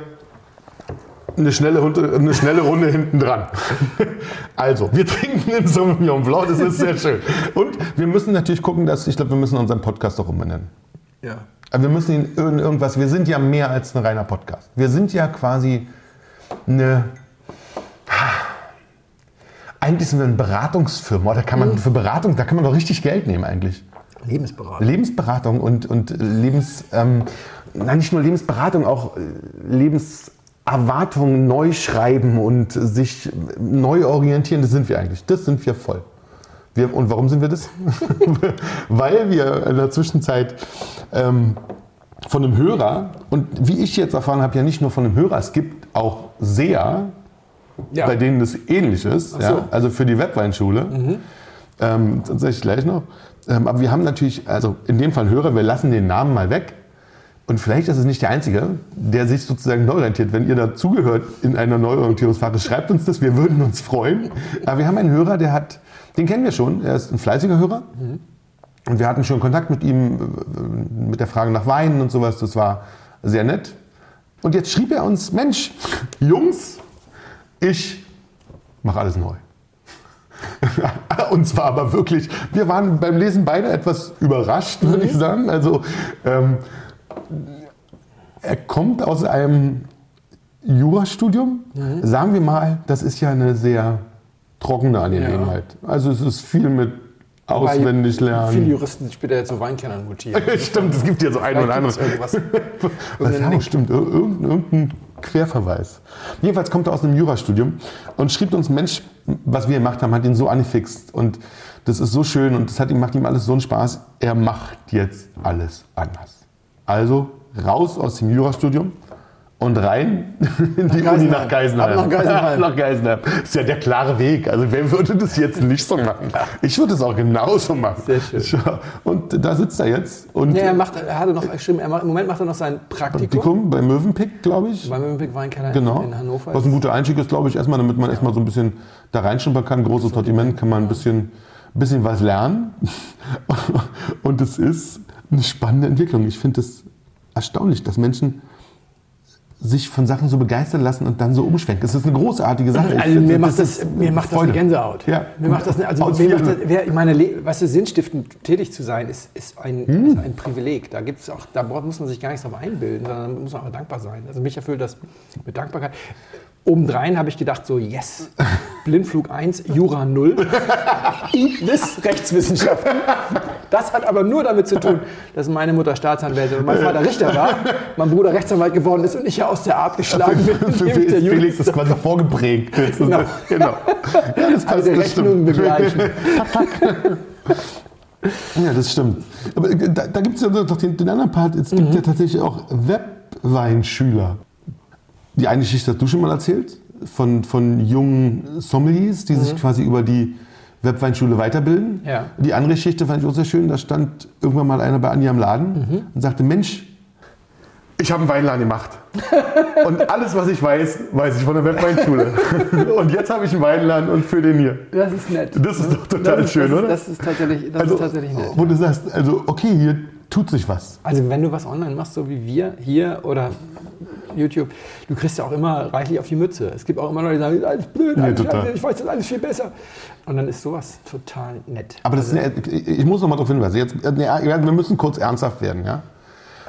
[SPEAKER 3] eine schnelle, Runde, eine schnelle Runde hinten dran. Also, wir trinken den Sauvignon Blanc, das ist sehr schön. Und wir müssen natürlich gucken, dass, ich glaube, wir müssen unseren Podcast auch umbenennen.
[SPEAKER 2] Ja.
[SPEAKER 3] Aber wir müssen ihn in irgendwas, wir sind ja mehr als ein reiner Podcast. Wir sind ja quasi eine, eigentlich sind wir eine Beratungsfirma. Da kann man für Beratung, da kann man doch richtig Geld nehmen eigentlich.
[SPEAKER 2] Lebensberatung.
[SPEAKER 3] Lebensberatung und, und Lebens, ähm, nein, nicht nur Lebensberatung, auch äh, Lebenserwartungen neu schreiben und sich neu orientieren, das sind wir eigentlich. Das sind wir voll. Wir, und warum sind wir das? Weil wir in der Zwischenzeit ähm, von einem Hörer, und wie ich jetzt erfahren habe, ja nicht nur von einem Hörer, es gibt auch Seher,
[SPEAKER 2] Ja.
[SPEAKER 3] bei denen das ähnlich ist,
[SPEAKER 2] so.
[SPEAKER 3] ja, also für die Webweinschule. Ähm, das sage ich gleich noch. Ähm, aber wir haben natürlich, also in dem Fall Hörer, wir lassen den Namen mal weg. Und vielleicht ist es nicht der Einzige, der sich sozusagen neu orientiert. Wenn ihr dazugehört in einer Neuorientierungsphase, schreibt uns das, wir würden uns freuen. Aber wir haben einen Hörer, der hat, den kennen wir schon, er ist ein fleißiger Hörer. Und wir hatten schon Kontakt mit ihm äh, mit der Frage nach Weinen und sowas. Das war sehr nett. Und jetzt schrieb er uns, Mensch, Jungs, ich mache alles neu. Und zwar aber wirklich, wir waren beim Lesen beide etwas überrascht, würde ich sagen. Also ähm, er kommt aus einem Jurastudium. Sagen wir mal, das ist ja eine sehr trockene Angelegenheit. Also es ist viel mit auswendig
[SPEAKER 2] Viele
[SPEAKER 3] lernen.
[SPEAKER 2] Juristen sind später jetzt so Weinkennern mutiert.
[SPEAKER 3] Stimmt, es gibt ja so ein oder andere.
[SPEAKER 2] Irgendwas.
[SPEAKER 3] Was ja,
[SPEAKER 2] Nick.
[SPEAKER 3] stimmt, ir- irgendein, irgendein Querverweis. Jedenfalls kommt er aus einem Jurastudium und schrieb uns, Mensch, was wir gemacht haben, hat ihn so angefixt und das ist so schön und das hat ihm, macht ihm alles so einen Spaß. Er macht jetzt alles anders. Also raus aus dem Jurastudium und rein in die Uni nach Geisenheim.
[SPEAKER 2] Ab nach Geisenheim.
[SPEAKER 3] nach Geisenheim. Ist ja der klare Weg. Also wer würde das jetzt nicht so machen? Ich würde es auch genauso machen.
[SPEAKER 2] Sehr schön.
[SPEAKER 3] Ja, Und da sitzt er jetzt und
[SPEAKER 2] Nee, er, macht, er hatte noch geschrieben, er macht, im Moment macht er noch sein Praktikum,
[SPEAKER 3] Praktikum bei Mövenpick, glaube ich.
[SPEAKER 2] beim Olympic Weinkeller
[SPEAKER 3] Genau.
[SPEAKER 2] in, in Hannover.
[SPEAKER 3] Was ein guter Einstieg ist, glaube ich, erstmal, damit man erstmal so ein bisschen da reinschnuppern kann. Großes Sortiment kann man ein bisschen, bisschen was lernen. Und es ist eine spannende Entwicklung. Ich finde es erstaunlich, dass Menschen sich von Sachen so begeistern lassen und dann so umschwenken. Es ist eine großartige Sache.
[SPEAKER 2] Also
[SPEAKER 3] finde,
[SPEAKER 2] mir macht das,
[SPEAKER 3] ist
[SPEAKER 2] mir macht das
[SPEAKER 3] Freude.
[SPEAKER 2] eine Gänsehaut.
[SPEAKER 3] Ja.
[SPEAKER 2] Mir macht das, eine- also mir macht das, wer, ich meine, weißt du, sinnstiftend tätig zu sein, ist, ist, ein,
[SPEAKER 3] Hm.
[SPEAKER 2] ist ein Privileg. Da gibt's auch, da muss man sich gar nichts drauf einbilden, sondern muss man auch dankbar sein. Also mich erfüllt das mit Dankbarkeit. Obendrein habe ich gedacht, so yes, Blindflug 1, Jura 0, Ignis Rechtswissenschaften. Das hat aber nur damit zu tun, dass meine Mutter Staatsanwältin und mein Vater Richter war, mein Bruder Rechtsanwalt geworden ist und ich ja aus der Art geschlagen bin.
[SPEAKER 3] Für
[SPEAKER 2] der
[SPEAKER 3] Felix ist quasi vorgeprägt. Das ist-
[SPEAKER 2] Genau.
[SPEAKER 3] genau. Ja, das passt,
[SPEAKER 2] Alle
[SPEAKER 3] das
[SPEAKER 2] Rechnungen
[SPEAKER 3] stimmt.
[SPEAKER 2] begleichen.
[SPEAKER 3] Ja, das stimmt. Aber äh, da, da gibt es ja noch den, den anderen Part. Es gibt ja tatsächlich auch Webweinschüler. Die eine Geschichte hast du schon mal erzählt, von, von jungen Sommeliers, die sich quasi über die Webweinschule weiterbilden.
[SPEAKER 2] Ja.
[SPEAKER 3] Die andere Geschichte fand ich auch sehr schön. Da stand irgendwann mal einer bei Anja im Laden und sagte, Mensch, ich habe einen Weinladen gemacht. Und alles, was ich weiß, weiß ich von der Webweinschule. Und jetzt habe ich einen Weinladen und für den hier.
[SPEAKER 2] Das ist nett.
[SPEAKER 3] Das ist doch total
[SPEAKER 2] ist,
[SPEAKER 3] schön,
[SPEAKER 2] das
[SPEAKER 3] oder?
[SPEAKER 2] Ist, das ist tatsächlich, das
[SPEAKER 3] Also,
[SPEAKER 2] ist tatsächlich nett.
[SPEAKER 3] wo du sagst, also okay, hier tut sich was.
[SPEAKER 2] Also wenn du was online machst, so wie wir hier oder YouTube, du kriegst ja auch immer reichlich auf die Mütze. Es gibt auch immer Leute, die sagen, alles blöd, alles
[SPEAKER 3] total.
[SPEAKER 2] scheiße, ich weiß das alles viel besser. Und dann ist sowas total nett.
[SPEAKER 3] Aber das ist eine, ich muss noch mal darauf hinweisen. Jetzt, äh, nee, wir müssen kurz ernsthaft werden, ja?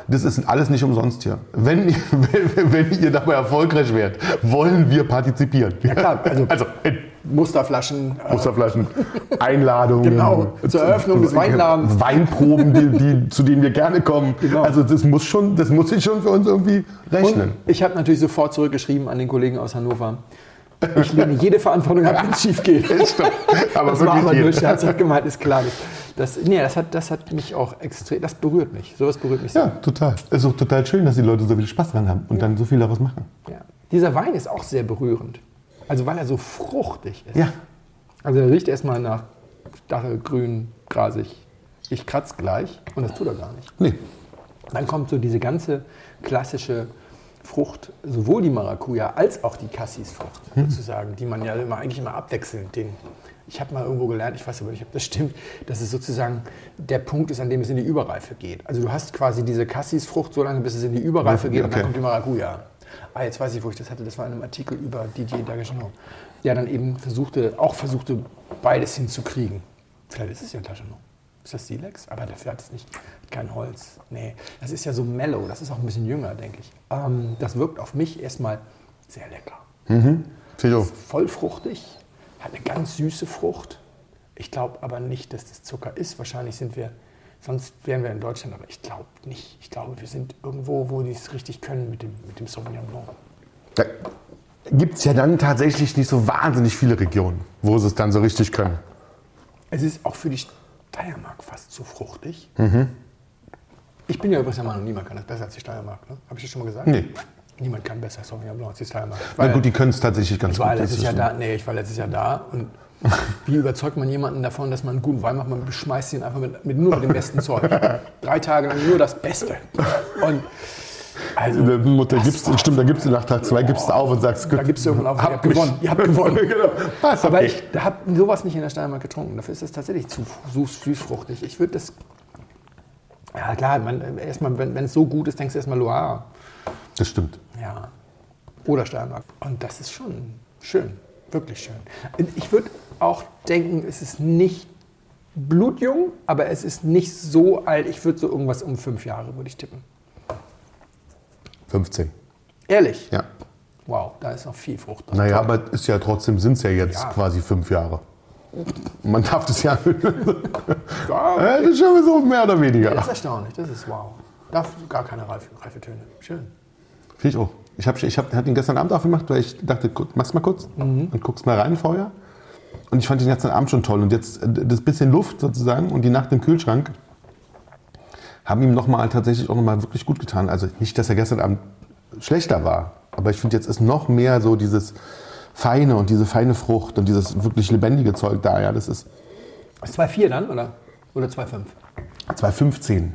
[SPEAKER 3] Das ist alles nicht umsonst hier. Wenn, ihr- wenn, wenn ihr dabei erfolgreich werdet, wollen wir partizipieren.
[SPEAKER 2] Ja klar, also,
[SPEAKER 3] Also
[SPEAKER 2] Musterflaschen, äh,
[SPEAKER 3] Musterflaschen, Einladungen.
[SPEAKER 2] Genau, zur Eröffnung des Weinladens.
[SPEAKER 3] Weinproben, die, die, zu denen wir gerne kommen.
[SPEAKER 2] Genau.
[SPEAKER 3] Also das muss, schon, das muss sich schon für uns irgendwie rechnen.
[SPEAKER 2] Und ich habe natürlich sofort zurückgeschrieben an den Kollegen aus Hannover. Ich lehne jede Verantwortung ab, wenn es schief geht.
[SPEAKER 3] Aber
[SPEAKER 2] das war aber nur. Scherz, hat gemeint, ist klar. Das, nee, das hat, das hat mich auch extrem, das berührt mich. Sowas berührt mich sehr.
[SPEAKER 3] Ja, total. Es ist auch total schön, dass die Leute so viel Spaß dran haben und dann so viel daraus machen.
[SPEAKER 2] Ja. Dieser Wein ist auch sehr berührend. Also weil er so fruchtig ist.
[SPEAKER 3] Ja.
[SPEAKER 2] Also er riecht erstmal nach stachelgrün, grasig. Ich kratz gleich und das tut er gar nicht.
[SPEAKER 3] Nee.
[SPEAKER 2] Dann kommt so diese ganze klassische Frucht, sowohl die Maracuja als auch die Cassisfrucht sozusagen, die man ja immer, eigentlich immer abwechselnd den. Ich habe mal irgendwo gelernt, ich weiß aber nicht, ob das stimmt, dass es sozusagen der Punkt ist, an dem es in die Überreife geht. Also du hast quasi diese Cassisfrucht so lange, bis es in die Überreife geht und dann
[SPEAKER 3] Okay.
[SPEAKER 2] kommt die Maracuja. Ah, jetzt weiß ich, wo ich das hatte. Das war in einem Artikel über Didier Dagejean, der dann eben versuchte, auch versuchte, beides hinzukriegen. Vielleicht ist es ja Taschenau. Ist das Silex? Aber dafür hat es nicht kein Holz. Nee, das ist ja so mellow. Das ist auch ein bisschen jünger, denke ich. Ähm, das wirkt auf mich erstmal sehr lecker.
[SPEAKER 3] Ich auch.
[SPEAKER 2] Voll fruchtig, hat eine ganz süße Frucht. Ich glaube aber nicht, dass das Zucker ist. Wahrscheinlich sind wir, sonst wären wir in Deutschland, aber ich glaube nicht. Ich glaube, wir sind irgendwo, wo die es richtig können mit dem, mit dem Sauvignon Blanc.
[SPEAKER 3] Da gibt es ja dann tatsächlich nicht so wahnsinnig viele Regionen, wo sie es dann so richtig können.
[SPEAKER 2] Es ist auch für die Steiermark fast zu fruchtig.
[SPEAKER 3] Mhm.
[SPEAKER 2] Ich bin ja übrigens der Meinung, niemand kann das besser als die Steiermark. Ne? Habe ich das schon mal gesagt?
[SPEAKER 3] Nee.
[SPEAKER 2] Niemand kann besser Sauvignon Blanc als die Steiermark.
[SPEAKER 3] Na gut, die können es tatsächlich ganz
[SPEAKER 2] ich
[SPEAKER 3] gut.
[SPEAKER 2] letztes
[SPEAKER 3] ist
[SPEAKER 2] Jahr da. Nee, ich war letztes Jahr da und wie überzeugt man jemanden davon, dass man einen guten Wein macht? Man beschmeißt ihn einfach mit, mit nur mit dem besten Zeug. Drei Tage lang nur das Beste. Und also,
[SPEAKER 3] Da, da
[SPEAKER 2] das
[SPEAKER 3] gibst, stimmt, da gibst du nach Tag zwei gibst du auf und sagst,
[SPEAKER 2] da gibst du irgendwann auf, ihr
[SPEAKER 3] Hab mich-
[SPEAKER 2] gewonnen. Ihr habt gewonnen.
[SPEAKER 3] genau. Was,
[SPEAKER 2] Aber
[SPEAKER 3] okay.
[SPEAKER 2] ich habe sowas nicht in der Steiermark getrunken. Dafür ist das tatsächlich zu süß, süßfruchtig. Ich würde das. Ja, klar, man, erstmal, wenn, es so gut ist, denkst du erstmal Loire.
[SPEAKER 3] Das stimmt.
[SPEAKER 2] Ja. Oder Steiermark. Und das ist schon schön. Wirklich schön. Ich würde auch denken, es ist nicht blutjung, aber es ist nicht so alt. Ich würde so irgendwas um fünf Jahre, würde ich tippen.
[SPEAKER 3] 15.
[SPEAKER 2] Ehrlich?
[SPEAKER 3] Ja.
[SPEAKER 2] Wow, da ist noch viel Frucht drin.
[SPEAKER 3] Naja, aber ist ja trotzdem sind es ja jetzt
[SPEAKER 2] Ja.
[SPEAKER 3] quasi fünf Jahre. Man darf das ja.
[SPEAKER 2] Ja,
[SPEAKER 3] das ist schon so mehr oder weniger.
[SPEAKER 2] das ist erstaunlich. Das ist wow. Darf gar keine reife, reife Töne. Schön.
[SPEAKER 3] Finde ich auch. Ich habe ich hab, hatte ihn gestern Abend aufgemacht, weil ich dachte, mach's mal kurz
[SPEAKER 2] Mhm.
[SPEAKER 3] und guck's mal rein vorher. Und ich fand den gestern Abend schon toll. Und jetzt äh, das bisschen Luft sozusagen und die Nacht im Kühlschrank haben ihm nochmal tatsächlich auch nochmal wirklich gut getan. Also nicht, dass er gestern Abend schlechter war, aber ich finde jetzt ist noch mehr so dieses Feine und diese feine Frucht und dieses wirklich lebendige Zeug da. Ja, das ist
[SPEAKER 2] Ist 2,4 dann, oder? Oder 2,5?
[SPEAKER 3] 2015.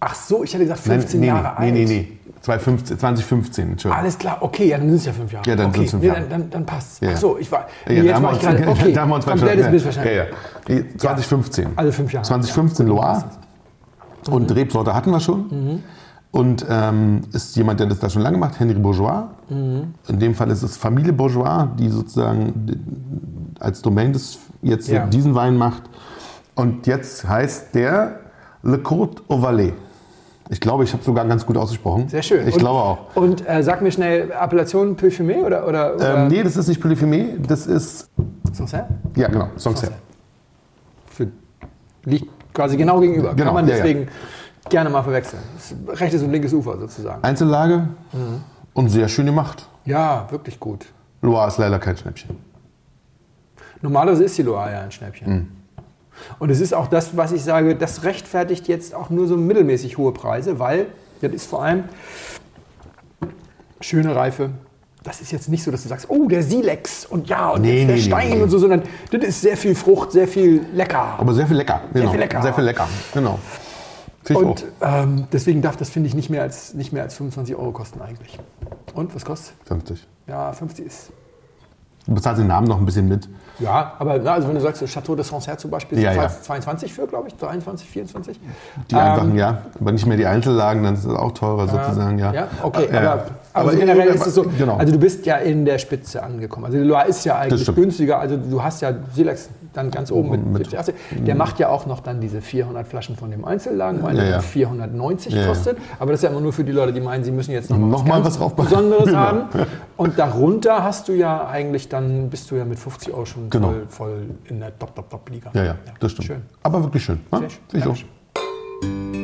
[SPEAKER 2] Ach so, ich hätte gesagt 15
[SPEAKER 3] nee,
[SPEAKER 2] Jahre
[SPEAKER 3] nee,
[SPEAKER 2] alt.
[SPEAKER 3] nee, nee, 2015, 2015, Entschuldigung.
[SPEAKER 2] Alles klar, okay, ja, dann sind es ja fünf Jahre.
[SPEAKER 3] Ja, dann
[SPEAKER 2] okay.
[SPEAKER 3] sind's fünf
[SPEAKER 2] nee,
[SPEAKER 3] Jahre.
[SPEAKER 2] Dann, dann, dann passt
[SPEAKER 3] Ja,
[SPEAKER 2] Ach
[SPEAKER 3] ja.
[SPEAKER 2] so, ich war.
[SPEAKER 3] Ja,
[SPEAKER 2] nee,
[SPEAKER 3] da
[SPEAKER 2] jetzt
[SPEAKER 3] haben wir
[SPEAKER 2] war
[SPEAKER 3] uns,
[SPEAKER 2] ich gerade. Okay,
[SPEAKER 3] da haben wir uns
[SPEAKER 2] komplettes. Missverständnis.
[SPEAKER 3] Ja, ja. Nee, 2015.
[SPEAKER 2] Also fünf Jahre.
[SPEAKER 3] 2015 Loire. Und Rebsorte hatten wir schon. Und ähm, ist jemand, der das da schon lange macht, Henry Bourgeois. In dem Fall ist es Familie Bourgeois, die sozusagen als Domain des, jetzt
[SPEAKER 2] Ja.
[SPEAKER 3] diesen Wein macht. Und jetzt heißt der Le Côte au Valais. Ich glaube, ich habe sogar ganz gut ausgesprochen.
[SPEAKER 2] Sehr schön.
[SPEAKER 3] Ich
[SPEAKER 2] und,
[SPEAKER 3] glaube auch.
[SPEAKER 2] Und äh, sag mir schnell, Appellation Parfumé oder, oder, oder
[SPEAKER 3] Ähm, nee, das ist nicht Polyphemie, das ist,
[SPEAKER 2] Sancerre?
[SPEAKER 3] ja genau, Sancerre.
[SPEAKER 2] Für, liegt quasi genau gegenüber.
[SPEAKER 3] Genau,
[SPEAKER 2] Kann man
[SPEAKER 3] ja, ja.
[SPEAKER 2] deswegen gerne mal verwechseln. Rechtes und linkes Ufer sozusagen.
[SPEAKER 3] Einzellage
[SPEAKER 2] Mhm.
[SPEAKER 3] und sehr schön gemacht.
[SPEAKER 2] Ja, wirklich gut.
[SPEAKER 3] Loire ist leider kein Schnäppchen.
[SPEAKER 2] Normalerweise ist die Loire ja ein Schnäppchen.
[SPEAKER 3] Mhm.
[SPEAKER 2] Und es ist auch das, was ich sage, das rechtfertigt jetzt auch nur so mittelmäßig hohe Preise, weil das ist vor allem schöne Reife. Das ist jetzt nicht so, dass du sagst, oh, der Silex und ja, und
[SPEAKER 3] Nee,
[SPEAKER 2] jetzt der
[SPEAKER 3] nee,
[SPEAKER 2] Stein
[SPEAKER 3] nee.
[SPEAKER 2] und so, sondern das ist sehr viel Frucht, sehr viel lecker.
[SPEAKER 3] Aber sehr viel lecker. Genau.
[SPEAKER 2] viel lecker.
[SPEAKER 3] Sehr viel lecker. Genau. Finde ich
[SPEAKER 2] Und ähm, deswegen darf das, finde ich, nicht mehr, als, nicht mehr als 25 Euro kosten eigentlich. Und was kostet?
[SPEAKER 3] auch. 50.
[SPEAKER 2] Ja, 50 ist.
[SPEAKER 3] Du bezahlst den Namen noch ein bisschen mit.
[SPEAKER 2] Ja, aber na, also wenn du sagst, Chateau de Sancerre zum Beispiel,
[SPEAKER 3] Ja, ja.
[SPEAKER 2] 22 für, glaube ich, 23, 24.
[SPEAKER 3] Die einfachen, ja. Aber nicht mehr die Einzellagen, dann ist es auch teurer sozusagen, ja.
[SPEAKER 2] Ja, okay,
[SPEAKER 3] Äh,
[SPEAKER 2] aber, aber, so generell ist es so,
[SPEAKER 3] Genau.
[SPEAKER 2] also du bist ja in der Spitze angekommen. Also die Loire ist ja eigentlich günstiger, also du hast ja Silex dann ganz oben mit,
[SPEAKER 3] Mit-
[SPEAKER 2] mit 40. Der macht ja auch noch dann diese 400 Flaschen von dem Einzellagenwein,
[SPEAKER 3] Ja,
[SPEAKER 2] der
[SPEAKER 3] ja.
[SPEAKER 2] 490
[SPEAKER 3] Ja, ja.
[SPEAKER 2] kostet. Aber das ist ja immer nur für die Leute, die meinen, sie müssen jetzt noch, mal
[SPEAKER 3] Noch mal was draufpacken.
[SPEAKER 2] Besonderes
[SPEAKER 3] Genau.
[SPEAKER 2] haben. Und darunter hast du ja eigentlich dann, bist du ja mit 50 Euro schon
[SPEAKER 3] Genau.
[SPEAKER 2] voll, voll in der Top-Top-Top-Liga.
[SPEAKER 3] Ja, ja, das stimmt.
[SPEAKER 2] Schön.
[SPEAKER 3] Aber wirklich schön. ne?
[SPEAKER 2] Sehr schön.
[SPEAKER 3] Ich auch.